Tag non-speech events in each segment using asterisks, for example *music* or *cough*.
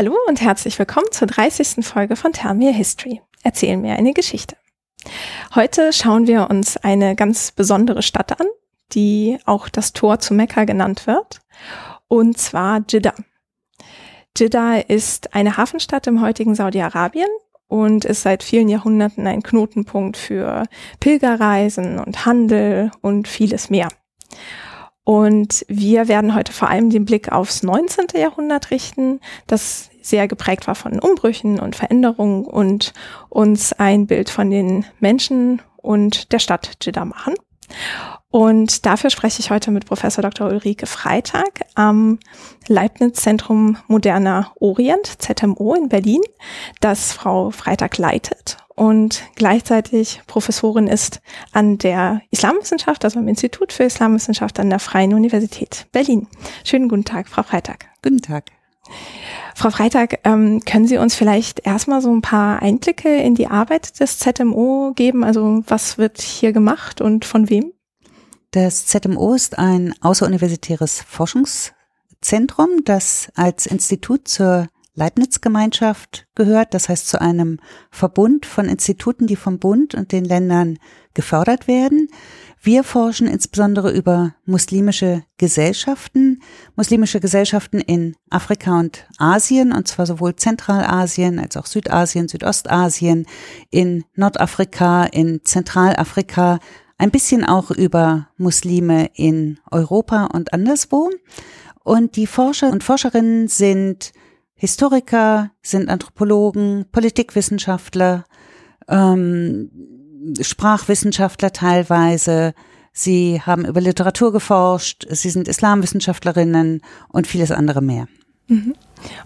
Hallo und herzlich willkommen zur 30. Folge von Tell History. Erzähl mir eine Geschichte. Heute schauen wir uns eine ganz besondere Stadt an, die auch das Tor zu Mekka genannt wird, und zwar Jeddah. Jeddah ist eine Hafenstadt im heutigen Saudi-Arabien und ist seit vielen Jahrhunderten ein Knotenpunkt für Pilgerreisen und Handel und vieles mehr. Und wir werden heute vor allem den Blick aufs 19. Jahrhundert richten, das sehr geprägt war von Umbrüchen und Veränderungen und uns ein Bild von den Menschen und der Stadt Jeddah machen. Und dafür spreche ich heute mit Professor Dr. Ulrike Freitag am Leibniz Zentrum Moderner Orient, ZMO in Berlin, das Frau Freitag leitet und gleichzeitig Professorin ist an der Islamwissenschaft, also am Institut für Islamwissenschaft an der Freien Universität Berlin. Schönen guten Tag, Frau Freitag. Guten Tag. Frau Freitag, ähm, können Sie uns vielleicht erstmal so ein paar Einblicke in die Arbeit des ZMO geben? Also was wird hier gemacht und von wem? Das ZMO ist ein außeruniversitäres Forschungszentrum, das als Institut zur Leibniz-Gemeinschaft gehört, das heißt zu einem Verbund von Instituten, die vom Bund und den Ländern gefördert werden. Wir forschen insbesondere über muslimische Gesellschaften, muslimische Gesellschaften in Afrika und Asien, und zwar sowohl Zentralasien als auch Südasien, Südostasien, in Nordafrika, in Zentralafrika, ein bisschen auch über Muslime in Europa und anderswo. Und die Forscher und Forscherinnen sind Historiker, sind Anthropologen, Politikwissenschaftler, ähm, Sprachwissenschaftler teilweise. Sie haben über Literatur geforscht, sie sind Islamwissenschaftlerinnen und vieles andere mehr. Mhm.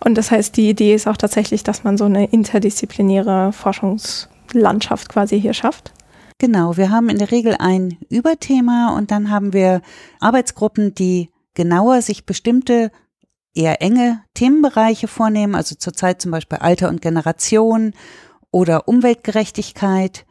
Und das heißt, die Idee ist auch tatsächlich, dass man so eine interdisziplinäre Forschungslandschaft quasi hier schafft? Genau, wir haben in der Regel ein Überthema und dann haben wir Arbeitsgruppen, die genauer sich bestimmte eher enge Themenbereiche vornehmen, also zurzeit zum Beispiel Alter und Generation oder Umweltgerechtigkeit.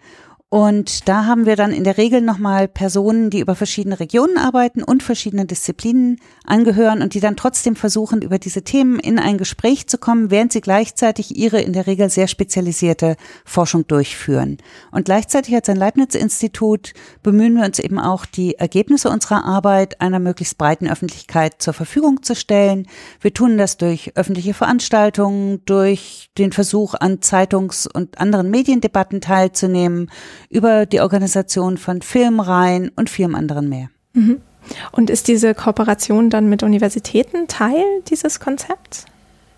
Und da haben wir dann in der Regel nochmal Personen, die über verschiedene Regionen arbeiten und verschiedene Disziplinen angehören und die dann trotzdem versuchen, über diese Themen in ein Gespräch zu kommen, während sie gleichzeitig ihre in der Regel sehr spezialisierte Forschung durchführen. Und gleichzeitig als ein Leibniz-Institut bemühen wir uns eben auch, die Ergebnisse unserer Arbeit einer möglichst breiten Öffentlichkeit zur Verfügung zu stellen. Wir tun das durch öffentliche Veranstaltungen, durch den Versuch, an Zeitungs- und anderen Mediendebatten teilzunehmen, über die Organisation von Filmreihen und vielem anderen mehr. Mhm. Und ist diese Kooperation dann mit Universitäten Teil dieses Konzepts?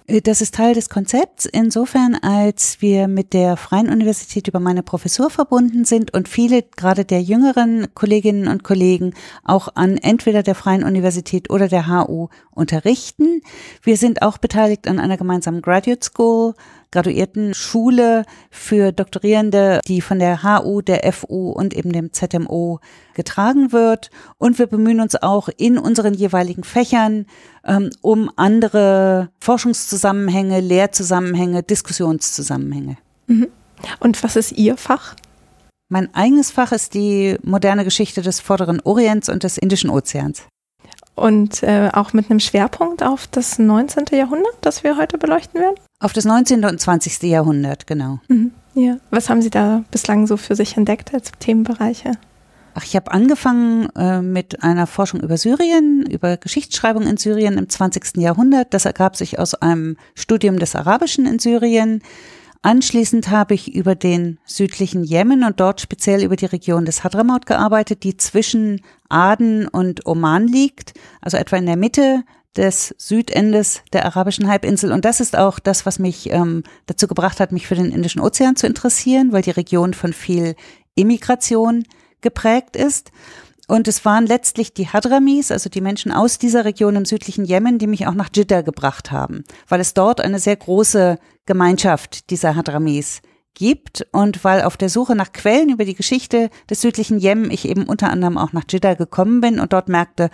Äh, das ist Teil des Konzepts, insofern als wir mit der Freien Universität über meine Professur verbunden sind und viele gerade der jüngeren Kolleginnen und Kollegen auch an entweder der Freien Universität oder der HU unterrichten. Wir sind auch beteiligt an einer gemeinsamen Graduate School Graduiertenschule für Doktorierende, die von der HU, der FU und eben dem ZMO getragen wird. Und wir bemühen uns auch in unseren jeweiligen Fächern ähm, um andere Forschungszusammenhänge, Lehrzusammenhänge, Diskussionszusammenhänge. Mhm. Und was ist Ihr Fach? Mein eigenes Fach ist die moderne Geschichte des Vorderen Orients und des Indischen Ozeans. Und äh, auch mit einem Schwerpunkt auf das 19. Jahrhundert, das wir heute beleuchten werden? Auf das 19. und 20. Jahrhundert, genau. Mhm. Ja. Was haben Sie da bislang so für sich entdeckt als Themenbereiche? Ach, ich habe angefangen äh, mit einer Forschung über Syrien, über Geschichtsschreibung in Syrien im 20. Jahrhundert. Das ergab sich aus einem Studium des Arabischen in Syrien. Anschließend habe ich über den südlichen Jemen und dort speziell über die Region des Hadramaut gearbeitet, die zwischen Aden und Oman liegt, also etwa in der Mitte des Südendes der arabischen Halbinsel. Und das ist auch das, was mich ähm, dazu gebracht hat, mich für den Indischen Ozean zu interessieren, weil die Region von viel Immigration geprägt ist. Und es waren letztlich die Hadramis, also die Menschen aus dieser Region im südlichen Jemen, die mich auch nach Jeddah gebracht haben, weil es dort eine sehr große Gemeinschaft dieser Hadramis gibt und weil auf der Suche nach Quellen über die Geschichte des südlichen Jemen ich eben unter anderem auch nach Jeddah gekommen bin und dort merkte,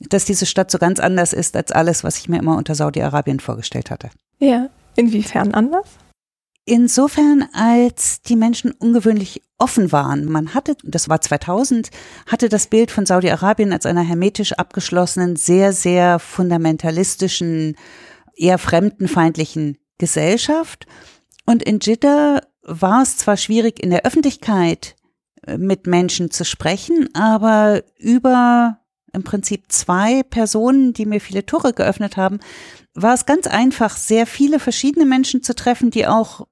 dass diese Stadt so ganz anders ist als alles, was ich mir immer unter Saudi-Arabien vorgestellt hatte. Ja, inwiefern anders? Insofern, als die Menschen ungewöhnlich offen waren. Man hatte, das war 2000, hatte das Bild von Saudi-Arabien als einer hermetisch abgeschlossenen, sehr, sehr fundamentalistischen, eher fremdenfeindlichen Gesellschaft. Und in Jeddah war es zwar schwierig, in der Öffentlichkeit äh, mit Menschen zu sprechen, aber über im Prinzip zwei Personen, die mir viele Tore geöffnet haben, war es ganz einfach, sehr viele verschiedene Menschen zu treffen, die auch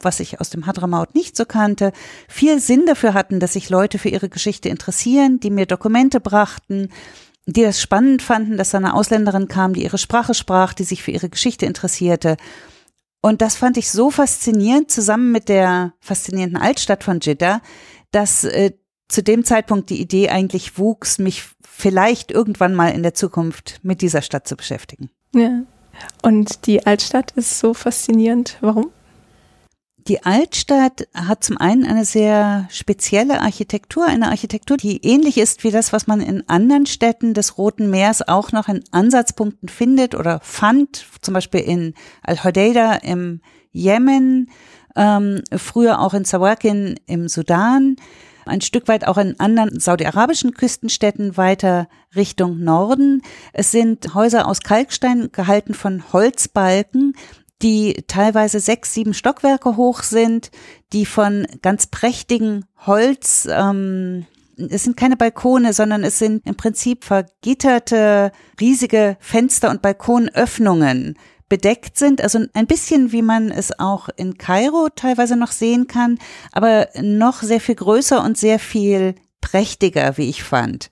was ich aus dem Hadramaut nicht so kannte, viel Sinn dafür hatten, dass sich Leute für ihre Geschichte interessieren, die mir Dokumente brachten, die das spannend fanden, dass da eine Ausländerin kam, die ihre Sprache sprach, die sich für ihre Geschichte interessierte. Und das fand ich so faszinierend, zusammen mit der faszinierenden Altstadt von Jeddah, dass äh, zu dem Zeitpunkt die Idee eigentlich wuchs, mich vielleicht irgendwann mal in der Zukunft mit dieser Stadt zu beschäftigen. Ja. Und die Altstadt ist so faszinierend. Warum? Die Altstadt hat zum einen eine sehr spezielle Architektur, eine Architektur, die ähnlich ist wie das, was man in anderen Städten des Roten Meers auch noch in Ansatzpunkten findet oder fand, zum Beispiel in Al-Hodeida im Jemen, ähm, früher auch in Sawakin im Sudan, ein Stück weit auch in anderen saudi-arabischen Küstenstädten weiter Richtung Norden. Es sind Häuser aus Kalkstein gehalten von Holzbalken, die teilweise sechs, sieben Stockwerke hoch sind, die von ganz prächtigen Holz, ähm, es sind keine Balkone, sondern es sind im Prinzip vergitterte, riesige Fenster und Balkonöffnungen bedeckt sind. Also ein bisschen wie man es auch in Kairo teilweise noch sehen kann, aber noch sehr viel größer und sehr viel prächtiger, wie ich fand.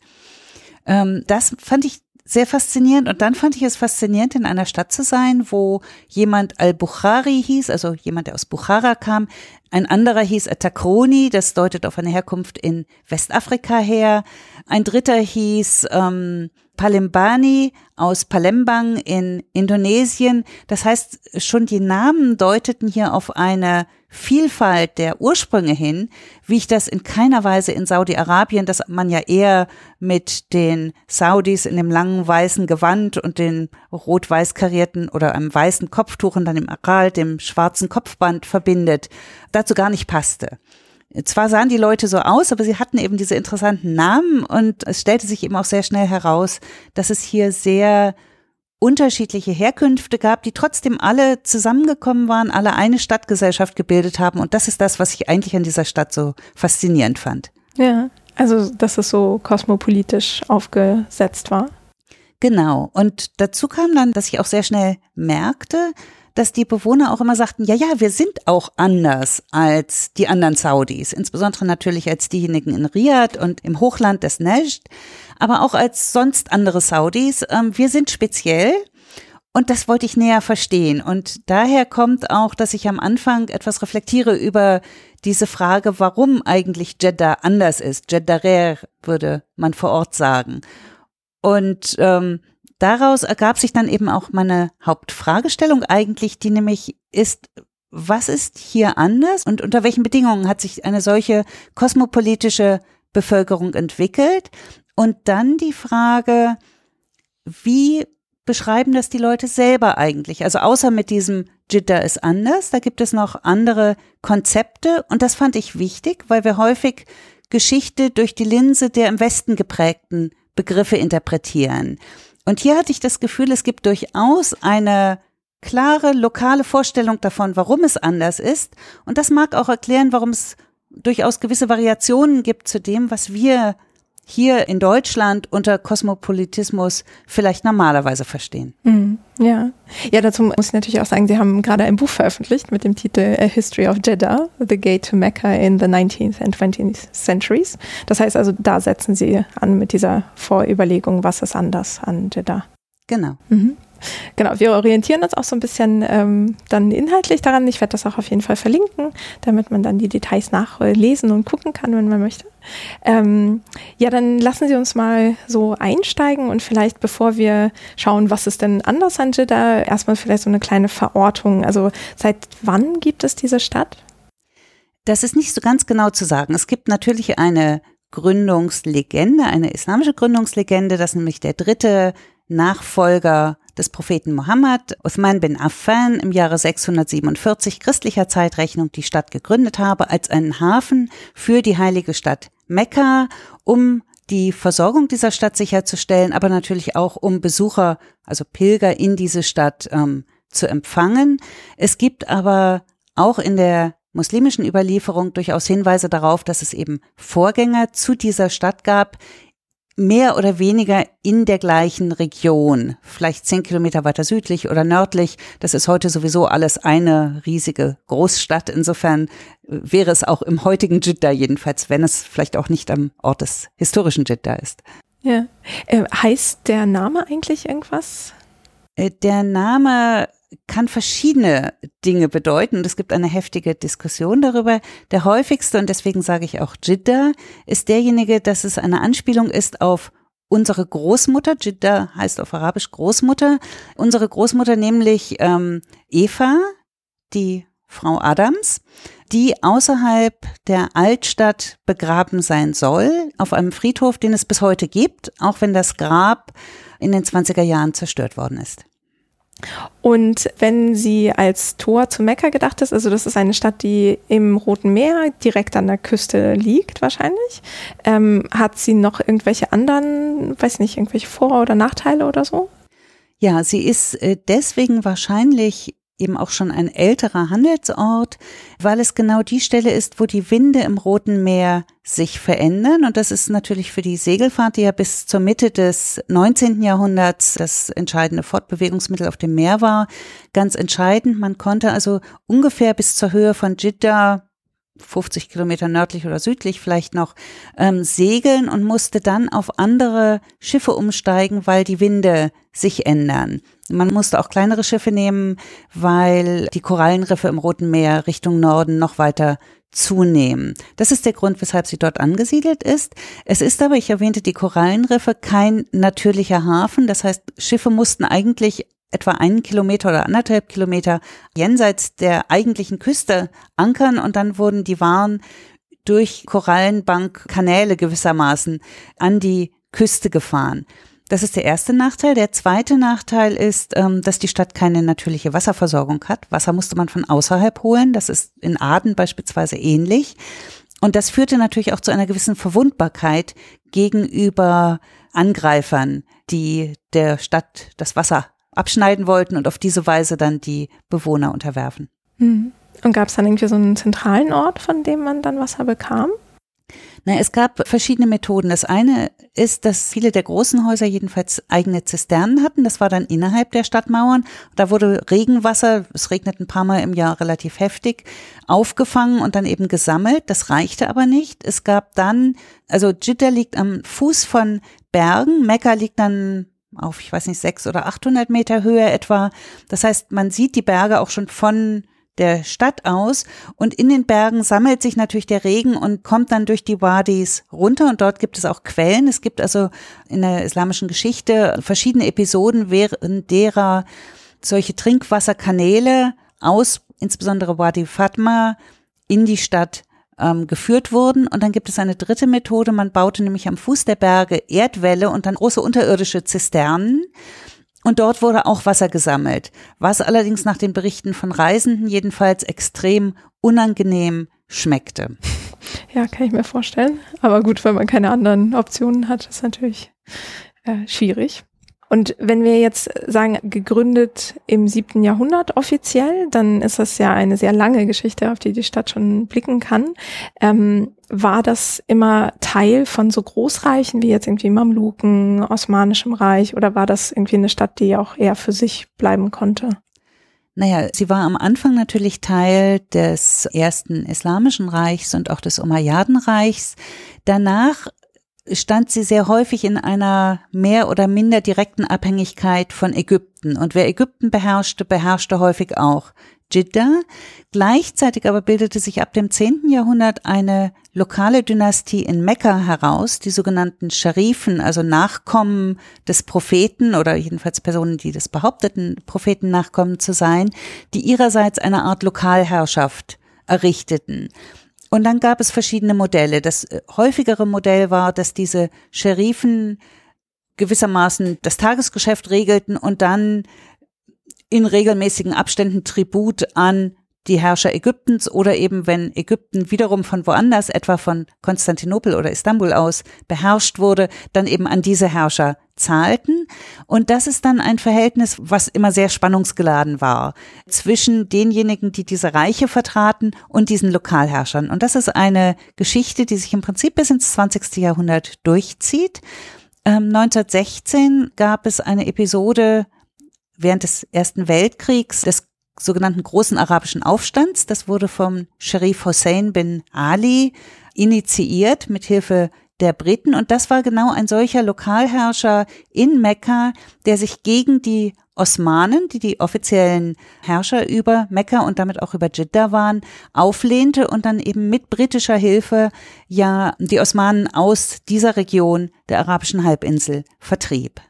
Ähm, das fand ich sehr faszinierend. Und dann fand ich es faszinierend, in einer Stadt zu sein, wo jemand Al-Bukhari hieß, also jemand, der aus Bukhara kam. Ein anderer hieß Takroni, das deutet auf eine Herkunft in Westafrika her. Ein dritter hieß ähm, Palembani aus Palembang in Indonesien. Das heißt, schon die Namen deuteten hier auf eine Vielfalt der Ursprünge hin, wie ich das in keiner Weise in Saudi-Arabien, das man ja eher mit den Saudis in dem langen weißen Gewand und den rot-weiß karierten oder einem weißen Kopftuch und dann im Aral, dem schwarzen Kopfband verbindet, dazu gar nicht passte. Zwar sahen die Leute so aus, aber sie hatten eben diese interessanten Namen und es stellte sich eben auch sehr schnell heraus, dass es hier sehr unterschiedliche Herkünfte gab, die trotzdem alle zusammengekommen waren, alle eine Stadtgesellschaft gebildet haben. Und das ist das, was ich eigentlich an dieser Stadt so faszinierend fand. Ja, also dass es so kosmopolitisch aufgesetzt war. Genau. Und dazu kam dann, dass ich auch sehr schnell merkte, dass die Bewohner auch immer sagten, ja, ja, wir sind auch anders als die anderen Saudis, insbesondere natürlich als diejenigen in Riyadh und im Hochland des Najd, aber auch als sonst andere Saudis. Ähm, wir sind speziell und das wollte ich näher verstehen. Und daher kommt auch, dass ich am Anfang etwas reflektiere über diese Frage, warum eigentlich Jeddah anders ist. Jeddah würde man vor Ort sagen. Und ähm, daraus ergab sich dann eben auch meine Hauptfragestellung eigentlich, die nämlich ist, was ist hier anders und unter welchen Bedingungen hat sich eine solche kosmopolitische Bevölkerung entwickelt? Und dann die Frage, wie beschreiben das die Leute selber eigentlich? Also außer mit diesem Jitter ist anders, da gibt es noch andere Konzepte und das fand ich wichtig, weil wir häufig Geschichte durch die Linse der im Westen geprägten Begriffe interpretieren. Und hier hatte ich das Gefühl, es gibt durchaus eine klare lokale Vorstellung davon, warum es anders ist. Und das mag auch erklären, warum es durchaus gewisse Variationen gibt zu dem, was wir hier in Deutschland unter Kosmopolitismus vielleicht normalerweise verstehen. Mhm, ja. Ja, dazu muss ich natürlich auch sagen, Sie haben gerade ein Buch veröffentlicht mit dem Titel A History of Jeddah, The Gate to Mecca in the 19th and 20th Centuries. Das heißt also, da setzen Sie an mit dieser Vorüberlegung, was ist anders an Jeddah. Genau. Mhm. Genau, wir orientieren uns auch so ein bisschen ähm, dann inhaltlich daran. Ich werde das auch auf jeden Fall verlinken, damit man dann die Details nachlesen und gucken kann, wenn man möchte. Ähm, ja, dann lassen Sie uns mal so einsteigen und vielleicht, bevor wir schauen, was ist denn anders an Jeddah, erstmal vielleicht so eine kleine Verortung. Also seit wann gibt es diese Stadt? Das ist nicht so ganz genau zu sagen. Es gibt natürlich eine Gründungslegende, eine islamische Gründungslegende, dass nämlich der dritte Nachfolger des Propheten Mohammed, Uthman bin Affan, im Jahre 647 christlicher Zeitrechnung die Stadt gegründet habe als einen Hafen für die heilige Stadt Mekka, um die Versorgung dieser Stadt sicherzustellen, aber natürlich auch um Besucher, also Pilger in diese Stadt ähm, zu empfangen. Es gibt aber auch in der muslimischen Überlieferung durchaus Hinweise darauf, dass es eben Vorgänger zu dieser Stadt gab, mehr oder weniger in der gleichen Region, vielleicht zehn Kilometer weiter südlich oder nördlich. Das ist heute sowieso alles eine riesige Großstadt. Insofern äh, wäre es auch im heutigen Jeddah jedenfalls, wenn es vielleicht auch nicht am Ort des historischen Jeddah ist. Ja. Äh, heißt der Name eigentlich irgendwas? Äh, der Name kann verschiedene Dinge bedeuten und es gibt eine heftige Diskussion darüber. Der häufigste, und deswegen sage ich auch Jidda, ist derjenige, dass es eine Anspielung ist auf unsere Großmutter, Jidda heißt auf Arabisch Großmutter, unsere Großmutter nämlich ähm, Eva, die Frau Adams, die außerhalb der Altstadt begraben sein soll, auf einem Friedhof, den es bis heute gibt, auch wenn das Grab in den 20er Jahren zerstört worden ist. Und wenn sie als Tor zu Mekka gedacht ist, also das ist eine Stadt, die im Roten Meer direkt an der Küste liegt wahrscheinlich, ähm, hat sie noch irgendwelche anderen, weiß nicht, irgendwelche Vor- oder Nachteile oder so? Ja, sie ist äh, deswegen wahrscheinlich eben auch schon ein älterer Handelsort, weil es genau die Stelle ist, wo die Winde im Roten Meer sich verändern. Und das ist natürlich für die Segelfahrt, die ja bis zur Mitte des 19. Jahrhunderts das entscheidende Fortbewegungsmittel auf dem Meer war, ganz entscheidend. Man konnte also ungefähr bis zur Höhe von Jeddah 50 Kilometer nördlich oder südlich vielleicht noch ähm, segeln und musste dann auf andere Schiffe umsteigen, weil die Winde sich ändern. Man musste auch kleinere Schiffe nehmen, weil die Korallenriffe im Roten Meer Richtung Norden noch weiter zunehmen. Das ist der Grund, weshalb sie dort angesiedelt ist. Es ist aber, ich erwähnte die Korallenriffe, kein natürlicher Hafen. Das heißt, Schiffe mussten eigentlich etwa einen Kilometer oder anderthalb Kilometer jenseits der eigentlichen Küste ankern und dann wurden die Waren durch Korallenbankkanäle gewissermaßen an die Küste gefahren. Das ist der erste Nachteil. Der zweite Nachteil ist, ähm, dass die Stadt keine natürliche Wasserversorgung hat. Wasser musste man von außerhalb holen. Das ist in Aden beispielsweise ähnlich. Und das führte natürlich auch zu einer gewissen Verwundbarkeit gegenüber Angreifern, die der Stadt das Wasser abschneiden wollten und auf diese Weise dann die Bewohner unterwerfen. Mhm. Und gab es dann irgendwie so einen zentralen Ort, von dem man dann Wasser bekam? Na, es gab verschiedene Methoden. Das eine ist, dass viele der großen Häuser jedenfalls eigene Zisternen hatten. Das war dann innerhalb der Stadtmauern. Da wurde Regenwasser, es regnet ein paar Mal im Jahr relativ heftig, aufgefangen und dann eben gesammelt. Das reichte aber nicht. Es gab dann, also Jitter liegt am Fuß von Bergen, Mekka liegt dann auf, ich weiß nicht, sechs oder 800 Meter Höhe etwa. Das heißt, man sieht die Berge auch schon von der Stadt aus und in den Bergen sammelt sich natürlich der Regen und kommt dann durch die Wadis runter und dort gibt es auch Quellen. Es gibt also in der islamischen Geschichte verschiedene Episoden, während derer solche Trinkwasserkanäle aus insbesondere Wadi Fatma in die Stadt ähm, geführt wurden. Und dann gibt es eine dritte Methode. Man baute nämlich am Fuß der Berge Erdwälle und dann große unterirdische Zisternen. Und dort wurde auch Wasser gesammelt, was allerdings nach den Berichten von Reisenden jedenfalls extrem unangenehm schmeckte. Ja, kann ich mir vorstellen. Aber gut, wenn man keine anderen Optionen hat, ist natürlich äh, schwierig. Und wenn wir jetzt sagen, gegründet im siebten Jahrhundert offiziell, dann ist das ja eine sehr lange Geschichte, auf die die Stadt schon blicken kann. Ähm, war das immer Teil von so Großreichen wie jetzt irgendwie Mamluken, Osmanischem Reich oder war das irgendwie eine Stadt, die auch eher für sich bleiben konnte? Naja, sie war am Anfang natürlich Teil des ersten Islamischen Reichs und auch des Umayyadenreichs. Danach stand sie sehr häufig in einer mehr oder minder direkten Abhängigkeit von Ägypten. Und wer Ägypten beherrschte, beherrschte häufig auch Jeddah. Gleichzeitig aber bildete sich ab dem 10. Jahrhundert eine lokale Dynastie in Mekka heraus, die sogenannten Scharifen, also Nachkommen des Propheten oder jedenfalls Personen, die des behaupteten Propheten Nachkommen zu sein, die ihrerseits eine Art Lokalherrschaft errichteten. Und dann gab es verschiedene Modelle. Das äh, häufigere Modell war, dass diese Sheriffen gewissermaßen das Tagesgeschäft regelten und dann in regelmäßigen Abständen Tribut an die Herrscher Ägyptens oder eben wenn Ägypten wiederum von woanders, etwa von Konstantinopel oder Istanbul aus beherrscht wurde, dann eben an diese Herrscher zahlten. Und das ist dann ein Verhältnis, was immer sehr spannungsgeladen war zwischen denjenigen, die diese Reiche vertraten und diesen Lokalherrschern. Und das ist eine Geschichte, die sich im Prinzip bis ins 20. Jahrhundert durchzieht. 1916 ähm, gab es eine Episode während des Ersten Weltkriegs des sogenannten großen arabischen Aufstands. Das wurde vom Sharif Hussein bin Ali initiiert mit Hilfe der Briten. Und das war genau ein solcher Lokalherrscher in Mekka, der sich gegen die Osmanen, die die offiziellen Herrscher über Mekka und damit auch über Jeddah waren, auflehnte und dann eben mit britischer Hilfe ja die Osmanen aus dieser Region der arabischen Halbinsel vertrieb.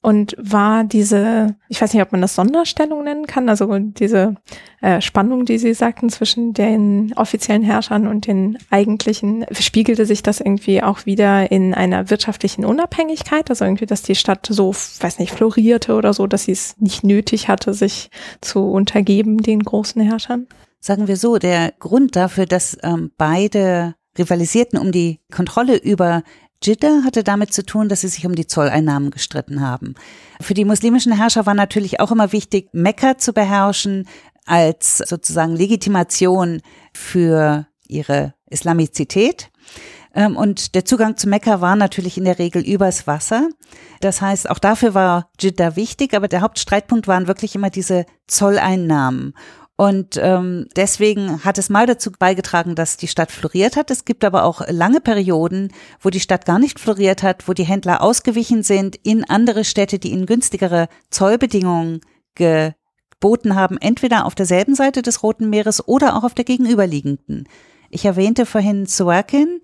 Und war diese, ich weiß nicht, ob man das Sonderstellung nennen kann, also diese äh, Spannung, die Sie sagten zwischen den offiziellen Herrschern und den eigentlichen, spiegelte sich das irgendwie auch wieder in einer wirtschaftlichen Unabhängigkeit, also irgendwie, dass die Stadt so, weiß nicht, florierte oder so, dass sie es nicht nötig hatte, sich zu untergeben den großen Herrschern? Sagen wir so, der Grund dafür, dass ähm, beide rivalisierten um die Kontrolle über Jeddah hatte damit zu tun, dass sie sich um die Zolleinnahmen gestritten haben. Für die muslimischen Herrscher war natürlich auch immer wichtig, Mekka zu beherrschen als sozusagen Legitimation für ihre Islamizität. Ähm, und der Zugang zu Mekka war natürlich in der Regel übers Wasser. Das heißt, auch dafür war Jeddah wichtig, aber der Hauptstreitpunkt waren wirklich immer diese Zolleinnahmen. Und ähm, deswegen hat es mal dazu beigetragen, dass die Stadt floriert hat. Es gibt aber auch lange Perioden, wo die Stadt gar nicht floriert hat, wo die Händler ausgewichen sind in andere Städte, die ihnen günstigere Zollbedingungen geboten haben, entweder auf derselben Seite des Roten Meeres oder auch auf der gegenüberliegenden. Ich erwähnte vorhin Suakin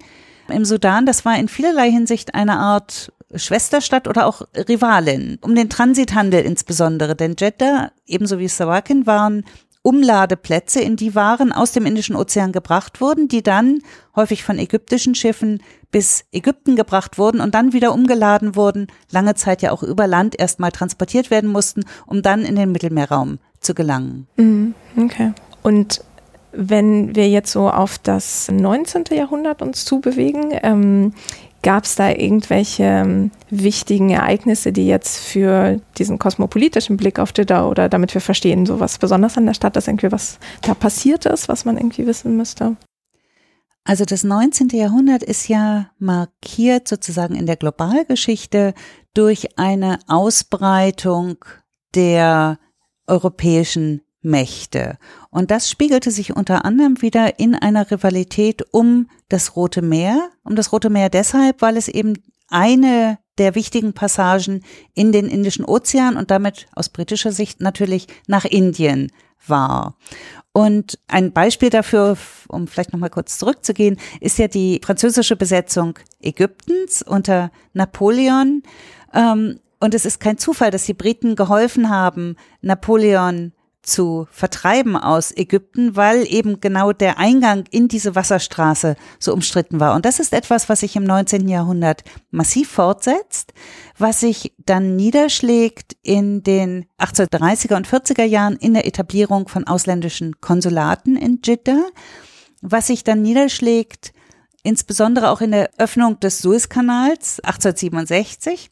im Sudan, das war in vielerlei Hinsicht eine Art Schwesterstadt oder auch Rivalin, um den Transithandel insbesondere. Denn Jeddah, ebenso wie Sawakin, waren Umladeplätze, in die Waren aus dem Indischen Ozean gebracht wurden, die dann häufig von ägyptischen Schiffen bis Ägypten gebracht wurden und dann wieder umgeladen wurden, lange Zeit ja auch über Land erstmal transportiert werden mussten, um dann in den Mittelmeerraum zu gelangen. Mhm, okay. Und wenn wir jetzt so auf das 19. Jahrhundert uns zubewegen, ähm, Gab es da irgendwelche ähm, wichtigen Ereignisse, die jetzt für diesen kosmopolitischen Blick auf Jeddah oder damit wir verstehen, so was besonders an der Stadt ist, irgendwie was da passiert ist, was man irgendwie wissen müsste? Also das 19. Jahrhundert ist ja markiert sozusagen in der Globalgeschichte durch eine Ausbreitung der europäischen Mächte. Und das spiegelte sich unter anderem wieder in einer Rivalität um das Rote Meer. Um das Rote Meer deshalb, weil es eben eine der wichtigen Passagen in den Indischen Ozean und damit aus britischer Sicht natürlich nach Indien war. Und ein Beispiel dafür, um vielleicht nochmal kurz zurückzugehen, ist ja die französische Besetzung Ägyptens unter Napoleon. Ähm, und es ist kein Zufall, dass die Briten geholfen haben, Napoleon zu vertreiben aus Ägypten, weil eben genau der Eingang in diese Wasserstraße so umstritten war. Und das ist etwas, was sich im 19. Jahrhundert massiv fortsetzt, was sich dann niederschlägt in den 1830er und 40er Jahren in der Etablierung von ausländischen Konsulaten in Jeddah, was sich dann niederschlägt insbesondere auch in der Öffnung des Suezkanals 1867.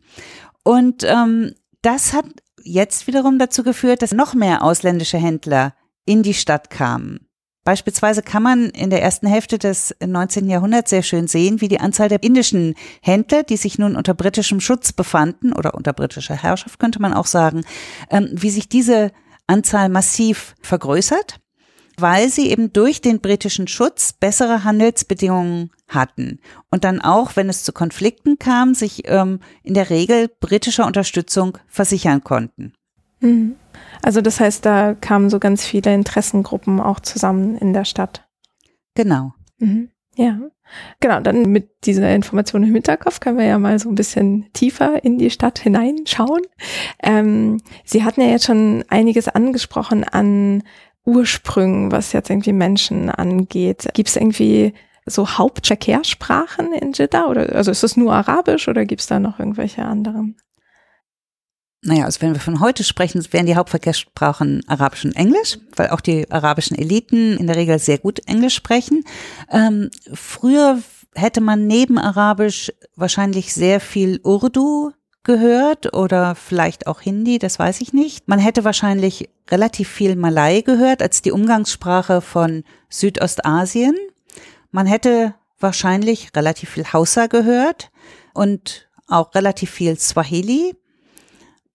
Und ähm, das hat jetzt wiederum dazu geführt, dass noch mehr ausländische Händler in die Stadt kamen. Beispielsweise kann man in der ersten Hälfte des 19. Jahrhunderts sehr schön sehen, wie die Anzahl der indischen Händler, die sich nun unter britischem Schutz befanden oder unter britischer Herrschaft, könnte man auch sagen, ähm, wie sich diese Anzahl massiv vergrößert weil sie eben durch den britischen Schutz bessere Handelsbedingungen hatten und dann auch, wenn es zu Konflikten kam, sich ähm, in der Regel britischer Unterstützung versichern konnten. Mhm. Also das heißt, da kamen so ganz viele Interessengruppen auch zusammen in der Stadt. Genau. Mhm. Ja. Genau, dann mit dieser Information im Hinterkopf können wir ja mal so ein bisschen tiefer in die Stadt hineinschauen. Ähm, Sie hatten ja jetzt schon einiges angesprochen an Ursprüngen, was jetzt irgendwie Menschen angeht. Gibt es irgendwie so Hauptverkehrssprachen in Jeddah? Oder also ist es nur Arabisch oder gibt es da noch irgendwelche anderen? naja, also wenn wir von heute sprechen, wären die Hauptverkehrssprachen Arabisch und Englisch, weil auch die arabischen Eliten in der Regel sehr gut Englisch sprechen. Ähm, früher hätte man neben Arabisch wahrscheinlich sehr viel Urdu gehört oder vielleicht auch Hindi, das weiß ich nicht. Man hätte wahrscheinlich relativ viel Malai gehört als die Umgangssprache von Südostasien. Man hätte wahrscheinlich relativ viel Hausa gehört und auch relativ viel Swahili.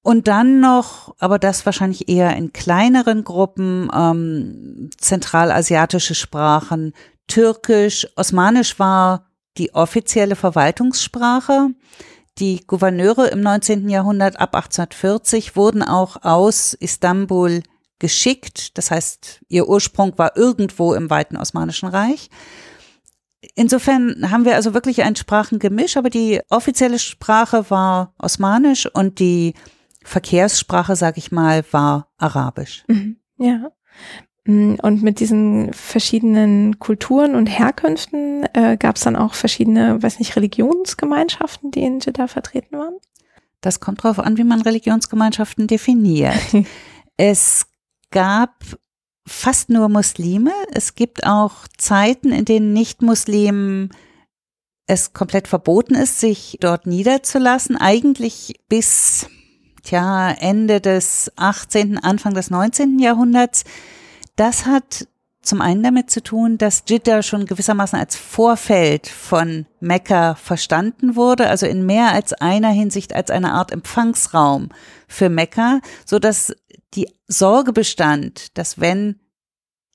Und dann noch, aber das wahrscheinlich eher in kleineren Gruppen, ähm, zentralasiatische Sprachen, Türkisch, Osmanisch war die offizielle Verwaltungssprache. Die Gouverneure im 19. Jahrhundert ab 1840 wurden auch aus Istanbul geschickt. Das heißt, ihr Ursprung war irgendwo im weiten Osmanischen Reich. Insofern haben wir also wirklich ein Sprachengemisch, aber die offizielle Sprache war Osmanisch und die Verkehrssprache, sag ich mal, war Arabisch. Mhm. Ja. Mm, und mit diesen verschiedenen Kulturen und Herkünften äh, gab es dann auch verschiedene, weiß nicht, Religionsgemeinschaften, die in Jeddah vertreten waren? Das kommt darauf an, wie man Religionsgemeinschaften definiert. *laughs* es gab fast nur Muslime. Es gibt auch Zeiten, in denen Nicht-Muslimen es komplett verboten ist, sich dort niederzulassen. Eigentlich bis tja, Ende des 18., Anfang des 19. Jahrhunderts. Das hat zum einen damit zu tun, dass Jeddah schon gewissermaßen als Vorfeld von Mekka verstanden wurde, also in mehr als einer Hinsicht als eine Art Empfangsraum für Mekka, so dass die Sorge bestand, dass wenn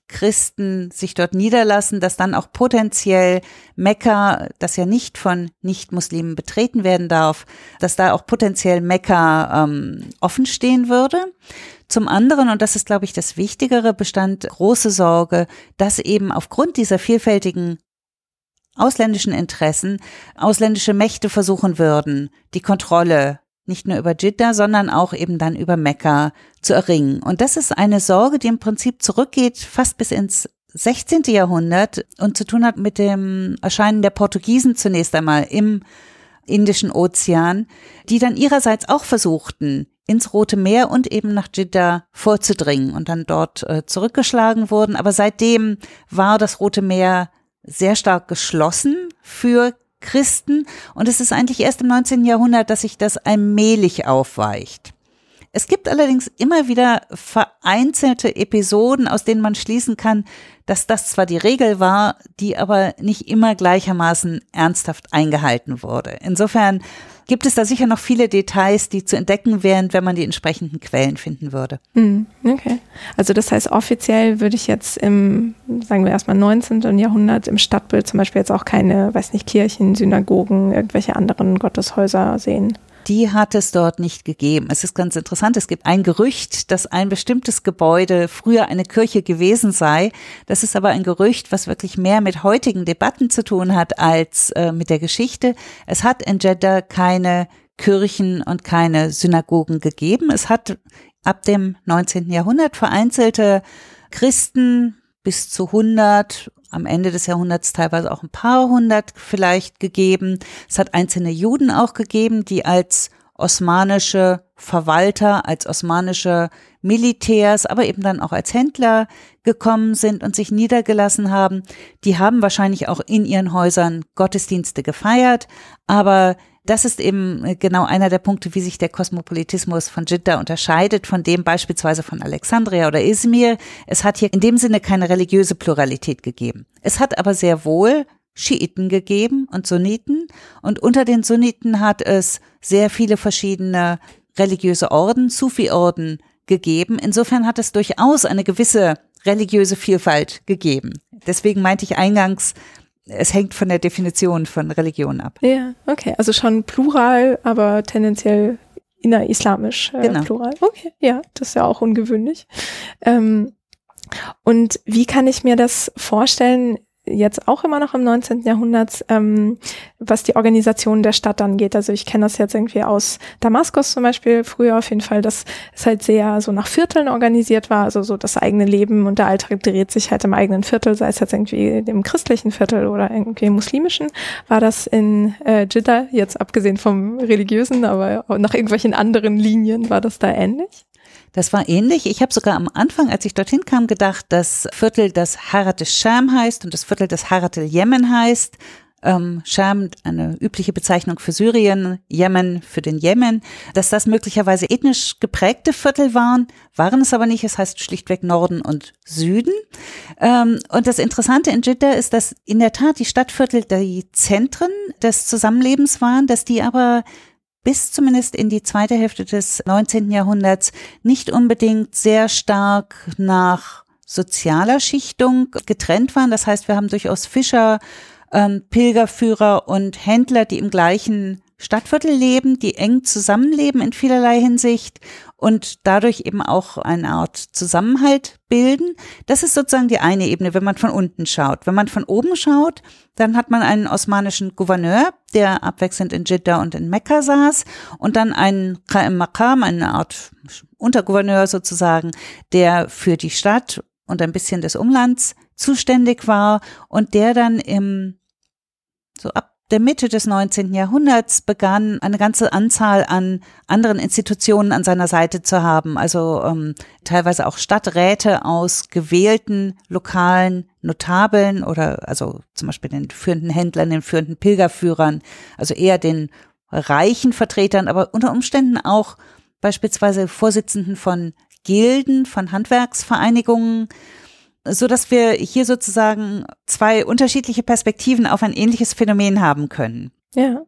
Christen sich dort niederlassen, dass dann auch potenziell Mekka, das ja nicht von Nicht-Muslimen betreten werden darf, dass da auch potenziell Mekka ähm, offen stehen würde. Zum anderen, und das ist, glaube ich, das Wichtigere, bestand große Sorge, dass eben aufgrund dieser vielfältigen ausländischen Interessen ausländische Mächte versuchen würden, die Kontrolle nicht nur über Jeddah, sondern auch eben dann über Mekka zu erringen. Und das ist eine Sorge, die im Prinzip zurückgeht fast bis ins 16. Jahrhundert und zu tun hat mit dem Erscheinen der Portugiesen zunächst einmal im Indischen Ozean, die dann ihrerseits auch versuchten, ins Rote Meer und eben nach Jeddah vorzudringen und dann dort äh, zurückgeschlagen wurden. Aber seitdem war das Rote Meer sehr stark geschlossen für Christen und es ist eigentlich erst im 19. Jahrhundert, dass sich das allmählich aufweicht. Es gibt allerdings immer wieder vereinzelte Episoden, aus denen man schließen kann, dass das zwar die Regel war, die aber nicht immer gleichermaßen ernsthaft eingehalten wurde. Insofern gibt es da sicher noch viele Details, die zu entdecken wären, wenn man die entsprechenden Quellen finden würde. Hm, okay. Also das heißt, offiziell würde ich jetzt im, sagen wir erstmal 19. Jahrhundert im Stadtbild zum Beispiel jetzt auch keine, weiß nicht, Kirchen, Synagogen, irgendwelche anderen Gotteshäuser sehen die hat es dort nicht gegeben. Es ist ganz interessant, es gibt ein Gerücht, dass ein bestimmtes Gebäude früher eine Kirche gewesen sei. Das ist aber ein Gerücht, was wirklich mehr mit heutigen Debatten zu tun hat als äh, mit der Geschichte. Es hat in Jeddah keine Kirchen und keine Synagogen gegeben. Es hat ab dem 19. Jahrhundert vereinzelte Christen bis zu 100 am Ende des Jahrhunderts teilweise auch ein paar hundert vielleicht gegeben. Es hat einzelne Juden auch gegeben, die als osmanische Verwalter, als osmanische Militärs, aber eben dann auch als Händler gekommen sind und sich niedergelassen haben. Die haben wahrscheinlich auch in ihren Häusern Gottesdienste gefeiert, aber das ist eben äh, genau einer der Punkte, wie sich der Kosmopolitismus von Jeddah unterscheidet von dem beispielsweise von Alexandria oder Izmir. Es hat hier in dem Sinne keine religiöse Pluralität gegeben. Es hat aber sehr wohl Schiiten gegeben und Sunniten und unter den Sunniten hat es sehr viele verschiedene religiöse Orden, Sufi-Orden gegeben. Insofern hat es durchaus eine gewisse religiöse Vielfalt gegeben. Deswegen meinte ich eingangs, es hängt von der Definition von Religion ab. Ja, okay. Also schon plural, aber tendenziell innerislamisch äh, genau. plural. Okay, ja, das ist ja auch ungewöhnlich. Ähm, und wie kann ich mir das vorstellen? Jetzt auch immer noch im 19. Jahrhundert, ähm, was die Organisation der Stadt angeht. Also ich kenne das jetzt irgendwie aus Damaskus zum Beispiel früher auf jeden Fall, dass es halt sehr so nach Vierteln organisiert war, also so das eigene Leben und der Alltag dreht sich halt im eigenen Viertel, sei es jetzt irgendwie dem christlichen Viertel oder irgendwie im muslimischen. War das in äh, Jeddah, jetzt abgesehen vom religiösen, aber nach irgendwelchen anderen Linien, war das da ähnlich? Das war ähnlich. Ich habe sogar am Anfang, als ich dorthin kam, gedacht, das Viertel, das Harat al-Sham heißt und das Viertel, das Harat al-Jemen heißt. Ähm, Sham, eine übliche Bezeichnung für Syrien, Jemen für den Jemen, dass das möglicherweise ethnisch geprägte Viertel waren, waren es aber nicht. Es heißt schlichtweg Norden und Süden. Ähm, und das Interessante in Jeddah ist, dass in der Tat die Stadtviertel die Zentren des Zusammenlebens waren, dass die aber bis zumindest in die zweite Hälfte des 19. Jahrhunderts nicht unbedingt sehr stark nach sozialer Schichtung getrennt waren. Das heißt, wir haben durchaus Fischer, ähm, Pilgerführer und Händler, die im gleichen Stadtviertel leben, die eng zusammenleben in vielerlei Hinsicht und dadurch eben auch eine Art Zusammenhalt bilden. Das ist sozusagen die eine Ebene, wenn man von unten schaut. Wenn man von oben schaut, dann hat man einen osmanischen Gouverneur, der abwechselnd in Jeddah und in Mekka saß und dann einen Qa'im Maqam, eine Art Untergouverneur sozusagen, der für die Stadt und ein bisschen des Umlands zuständig war und der dann im so ab der Mitte des 19. Jahrhunderts begann eine ganze Anzahl an anderen Institutionen an seiner Seite zu haben, also ähm, teilweise auch Stadträte aus gewählten lokalen Notabeln oder also zum Beispiel den führenden Händlern, den führenden Pilgerführern, also eher den reichen Vertretern, aber unter Umständen auch beispielsweise Vorsitzenden von Gilden, von Handwerksvereinigungen, so dass wir hier sozusagen zwei unterschiedliche Perspektiven auf ein ähnliches Phänomen haben können. Ja.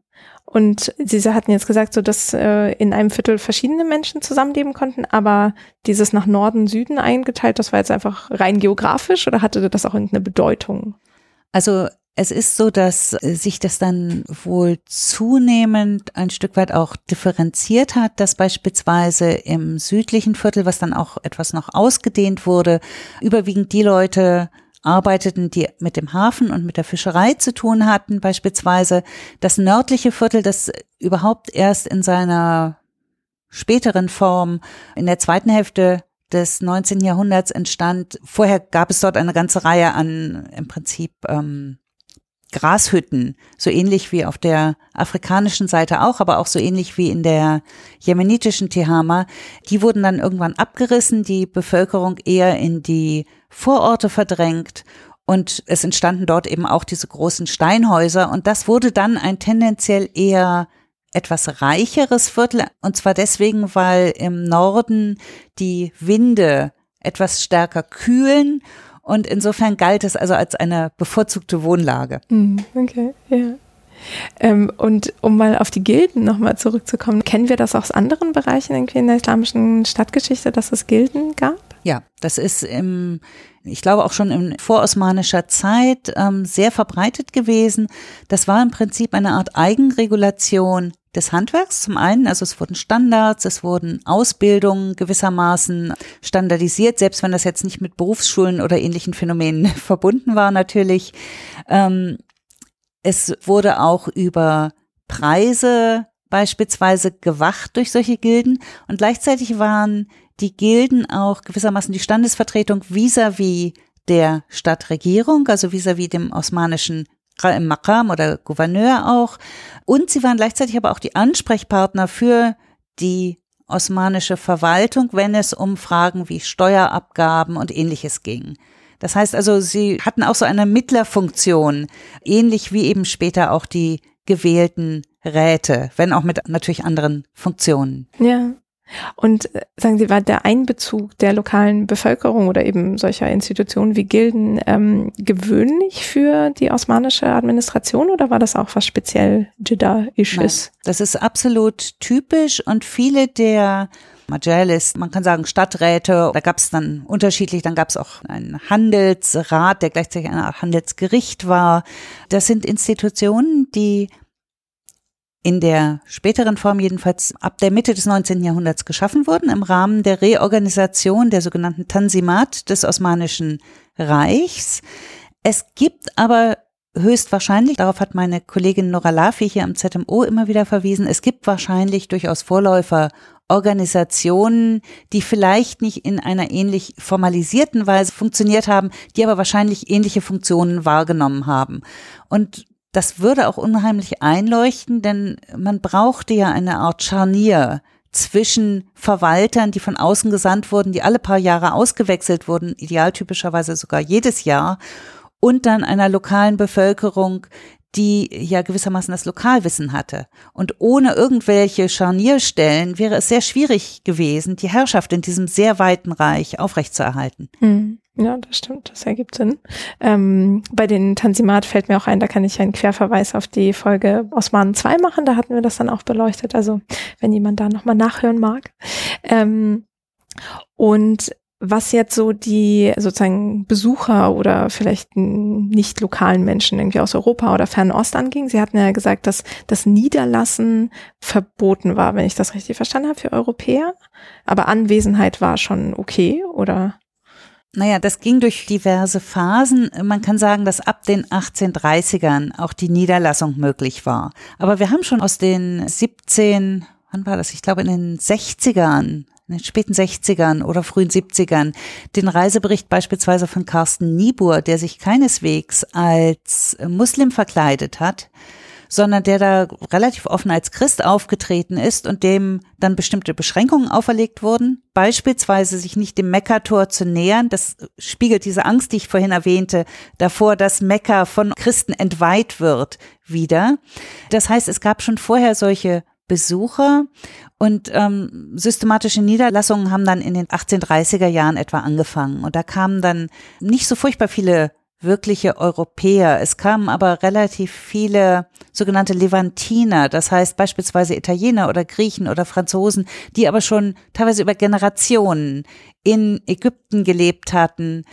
Und Sie hatten jetzt gesagt, so dass äh, in einem Viertel verschiedene Menschen zusammenleben konnten, aber dieses nach Norden, Süden eingeteilt, das war jetzt einfach rein geografisch oder hatte das auch irgendeine Bedeutung? Also es ist so, dass äh, sich das dann wohl zunehmend ein Stück weit auch differenziert hat, dass beispielsweise im südlichen Viertel, was dann auch etwas noch ausgedehnt wurde, überwiegend die Leute arbeiteten, die mit dem Hafen und mit der Fischerei zu tun hatten, beispielsweise das nördliche Viertel, das überhaupt erst in seiner späteren Form in der zweiten Hälfte des 19. Jahrhunderts entstand. Vorher gab es dort eine ganze Reihe an im Prinzip ähm, Grashütten, so ähnlich wie auf der afrikanischen Seite auch, aber auch so ähnlich wie in der jemenitischen Tehama, die wurden dann irgendwann abgerissen, die Bevölkerung eher in die Vororte verdrängt und es entstanden dort eben auch diese großen Steinhäuser und das wurde dann ein tendenziell eher etwas reicheres Viertel und zwar deswegen, weil im Norden die Winde etwas stärker kühlen und insofern galt es also als eine bevorzugte Wohnlage. Hm, okay, ja. Ähm, und um mal auf die Gilden nochmal zurückzukommen, kennen wir das aus anderen Bereichen irgendwie in der islamischen Stadtgeschichte, dass es Gilden gab? Ja, das ist im, ich glaube auch schon in vorosmanischer Zeit ähm, sehr verbreitet gewesen. Das war im Prinzip eine Art Eigenregulation des Handwerks zum einen, also es wurden Standards, es wurden Ausbildungen gewissermaßen standardisiert, selbst wenn das jetzt nicht mit Berufsschulen oder ähnlichen Phänomenen *laughs* verbunden war natürlich. Ähm, es wurde auch über Preise beispielsweise gewacht durch solche Gilden und gleichzeitig waren die Gilden auch gewissermaßen die Standesvertretung vis-à-vis -vis der Stadtregierung, also vis-à-vis -vis dem osmanischen Makam oder Gouverneur auch. Und sie waren gleichzeitig aber auch die Ansprechpartner für die osmanische Verwaltung, wenn es um Fragen wie Steuerabgaben und ähnliches ging. Das heißt also, sie hatten auch so eine Mittlerfunktion, ähnlich wie eben später auch die gewählten Räte, wenn auch mit natürlich anderen Funktionen. Ja. Und äh, sagen Sie, war der Einbezug der lokalen Bevölkerung oder eben solcher Institutionen wie Gilden ähm, gewöhnlich für die osmanische Administration oder war das auch was speziell Jeddah-isches? Das ist absolut typisch und viele der Majalis, man kann sagen Stadträte, da gab es dann unterschiedlich, dann gab es auch einen Handelsrat, der gleichzeitig eine Art Handelsgericht war. Das sind Institutionen, die in der späteren Form jedenfalls ab der Mitte des 19. Jahrhunderts geschaffen wurden im Rahmen der Reorganisation der sogenannten Tansimat des Osmanischen Reichs. Es gibt aber höchstwahrscheinlich, darauf hat meine Kollegin Nora Lafi hier am ZMO immer wieder verwiesen, es gibt wahrscheinlich durchaus Vorläufer Organisationen, die vielleicht nicht in einer ähnlich formalisierten Weise funktioniert haben, die aber wahrscheinlich ähnliche Funktionen wahrgenommen haben. Und das würde auch unheimlich einleuchten, denn man brauchte ja eine Art Scharnier zwischen Verwaltern, die von außen gesandt wurden, die alle paar Jahre ausgewechselt wurden, idealtypischerweise sogar jedes Jahr, und dann einer lokalen Bevölkerung, die ja gewissermaßen das Lokalwissen hatte. Und ohne irgendwelche Scharnierstellen wäre es sehr schwierig gewesen, die Herrschaft in diesem sehr weiten Reich aufrechtzuerhalten. Hm. Ja, das stimmt, das ergibt Sinn. Ähm, bei den Tansimat fällt mir auch ein, da kann ich einen Querverweis auf die Folge Osmanen 2 machen, da hatten wir das dann auch beleuchtet, also wenn jemand da nochmal nachhören mag. Ähm, und was jetzt so die sozusagen Besucher oder vielleicht nicht lokalen Menschen irgendwie aus Europa oder Fernost anging. Sie hatten ja gesagt, dass das Niederlassen verboten war, wenn ich das richtig verstanden habe, für Europäer. Aber Anwesenheit war schon okay, oder? Naja, das ging durch diverse Phasen. Man kann sagen, dass ab den 1830ern auch die Niederlassung möglich war. Aber wir haben schon aus den 17, wann war das? Ich glaube in den 60ern in den späten 60ern oder frühen 70ern den Reisebericht beispielsweise von Carsten Niebuhr, der sich keineswegs als Muslim verkleidet hat, sondern der da relativ offen als Christ aufgetreten ist und dem dann bestimmte Beschränkungen auferlegt wurden, beispielsweise sich nicht dem Mekka-Tor zu nähern. Das spiegelt diese Angst, die ich vorhin erwähnte, davor, dass Mekka von Christen entweiht wird, wieder. Das heißt, es gab schon vorher solche Besucher und ähm, systematische Niederlassungen haben dann in den 1830er Jahren etwa angefangen. Und da kamen dann nicht so furchtbar viele wirkliche Europäer. Es kamen aber relativ viele sogenannte Levantiner, das heißt beispielsweise Italiener oder Griechen oder Franzosen, die aber schon teilweise über Generationen in Ägypten gelebt hatten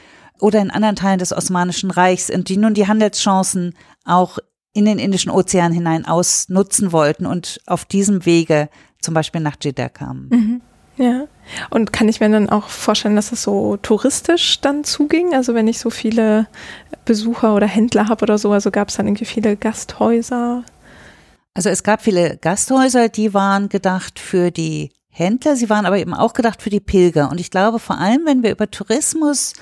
oder in anderen Teilen des Osmanischen Reichs und die nun die Handelschancen auch in den Indischen Ozean hinein ausnutzen wollten und auf diesem Wege zum Beispiel nach Jeddah kamen. Mhm. Ja. Und kann ich mir dann auch vorstellen, dass es so touristisch dann zuging? Also wenn ich so viele Besucher oder Händler habe oder so, also gab es dann irgendwie viele Gasthäuser? Also es gab viele Gasthäuser, die waren gedacht für die Händler, sie waren aber eben auch gedacht für die Pilger. Und ich glaube, vor allem, wenn wir über Tourismus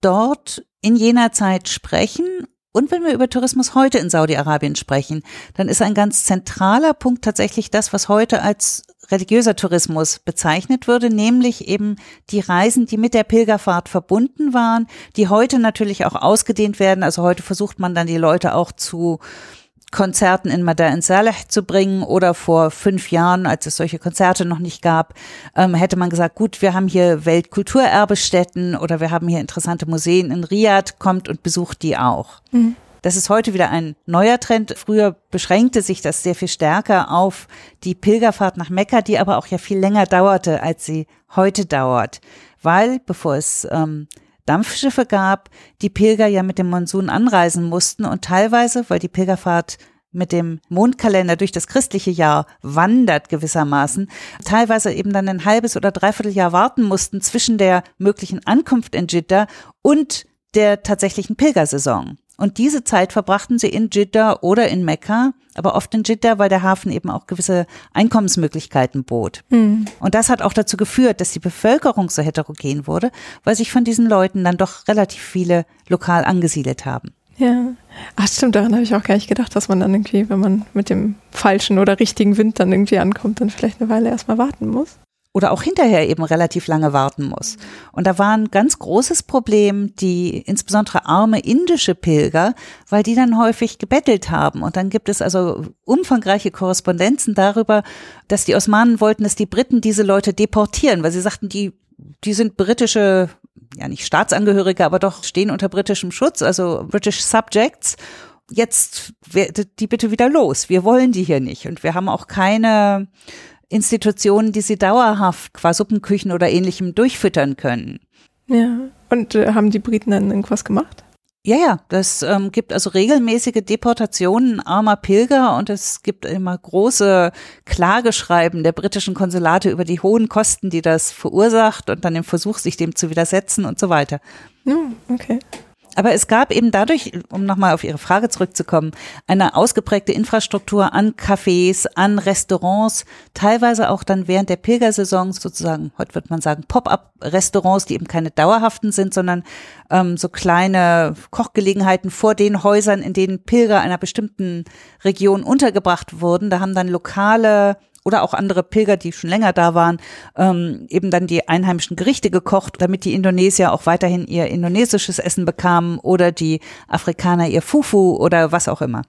dort in jener Zeit sprechen und wenn wir über Tourismus heute in Saudi-Arabien sprechen, dann ist ein ganz zentraler Punkt tatsächlich das, was heute als religiöser Tourismus bezeichnet würde, nämlich eben die Reisen, die mit der Pilgerfahrt verbunden waren, die heute natürlich auch ausgedehnt werden. Also heute versucht man dann die Leute auch zu Konzerten in Madain Saleh zu bringen oder vor fünf Jahren, als es solche Konzerte noch nicht gab, ähm, hätte man gesagt, gut, wir haben hier Weltkulturerbestätten oder wir haben hier interessante Museen in Riyadh, kommt und besucht die auch. Mhm. Das ist heute wieder ein neuer Trend. Früher beschränkte sich das sehr viel stärker auf die Pilgerfahrt nach Mekka, die aber auch ja viel länger dauerte, als sie heute dauert. Weil, bevor es ähm, Dampfschiffe gab, die Pilger ja mit dem Monsun anreisen mussten und teilweise, weil die Pilgerfahrt mit dem Mondkalender durch das christliche Jahr wandert gewissermaßen, teilweise eben dann ein halbes oder dreiviertel Jahr warten mussten zwischen der möglichen Ankunft in Jeddah und der tatsächlichen Pilgersaison. Und diese Zeit verbrachten sie in Jeddah oder in Mekka, aber oft in Jeddah, weil der Hafen eben auch gewisse Einkommensmöglichkeiten bot. Mhm. Und das hat auch dazu geführt, dass die Bevölkerung so heterogen wurde, weil sich von diesen Leuten dann doch relativ viele lokal angesiedelt haben. Ja, ach stimmt, daran habe ich auch gar nicht gedacht, dass man dann irgendwie, wenn man mit dem falschen oder richtigen Wind dann irgendwie ankommt, dann vielleicht eine Weile erstmal warten muss oder auch hinterher eben relativ lange warten muss. Und da war ein ganz großes Problem die insbesondere arme indische Pilger, weil die dann häufig gebettelt haben. Und dann gibt es also umfangreiche Korrespondenzen darüber, dass die Osmanen wollten, dass die Briten diese Leute deportieren, weil sie sagten, die, die sind britische, ja nicht Staatsangehörige, aber doch stehen unter britischem Schutz, also British Subjects jetzt die bitte wieder los. Wir wollen die hier nicht. Und wir haben auch keine Institutionen, die sie dauerhaft qua Suppenküchen oder ähnlichem durchfüttern können. Ja, und äh, haben die Briten dann irgendwas gemacht? Ja, ja, das ähm, gibt also regelmäßige Deportationen armer Pilger und es gibt immer große Klageschreiben der britischen Konsulate über die hohen Kosten, die das verursacht und dann den Versuch, sich dem zu widersetzen und so weiter. Oh, okay. Aber es gab eben dadurch, um nochmal auf Ihre Frage zurückzukommen, eine ausgeprägte Infrastruktur an Cafés, an Restaurants, teilweise auch dann während der Pilgersaison sozusagen, heute wird man sagen, Pop-up-Restaurants, die eben keine dauerhaften sind, sondern ähm, so kleine Kochgelegenheiten vor den Häusern, in denen Pilger einer bestimmten Region untergebracht wurden. Da haben dann lokale oder auch andere Pilger, die schon länger da waren, ähm, eben dann die einheimischen Gerichte gekocht, damit die Indonesier auch weiterhin ihr indonesisches Essen bekamen oder die Afrikaner ihr Fufu oder was auch immer.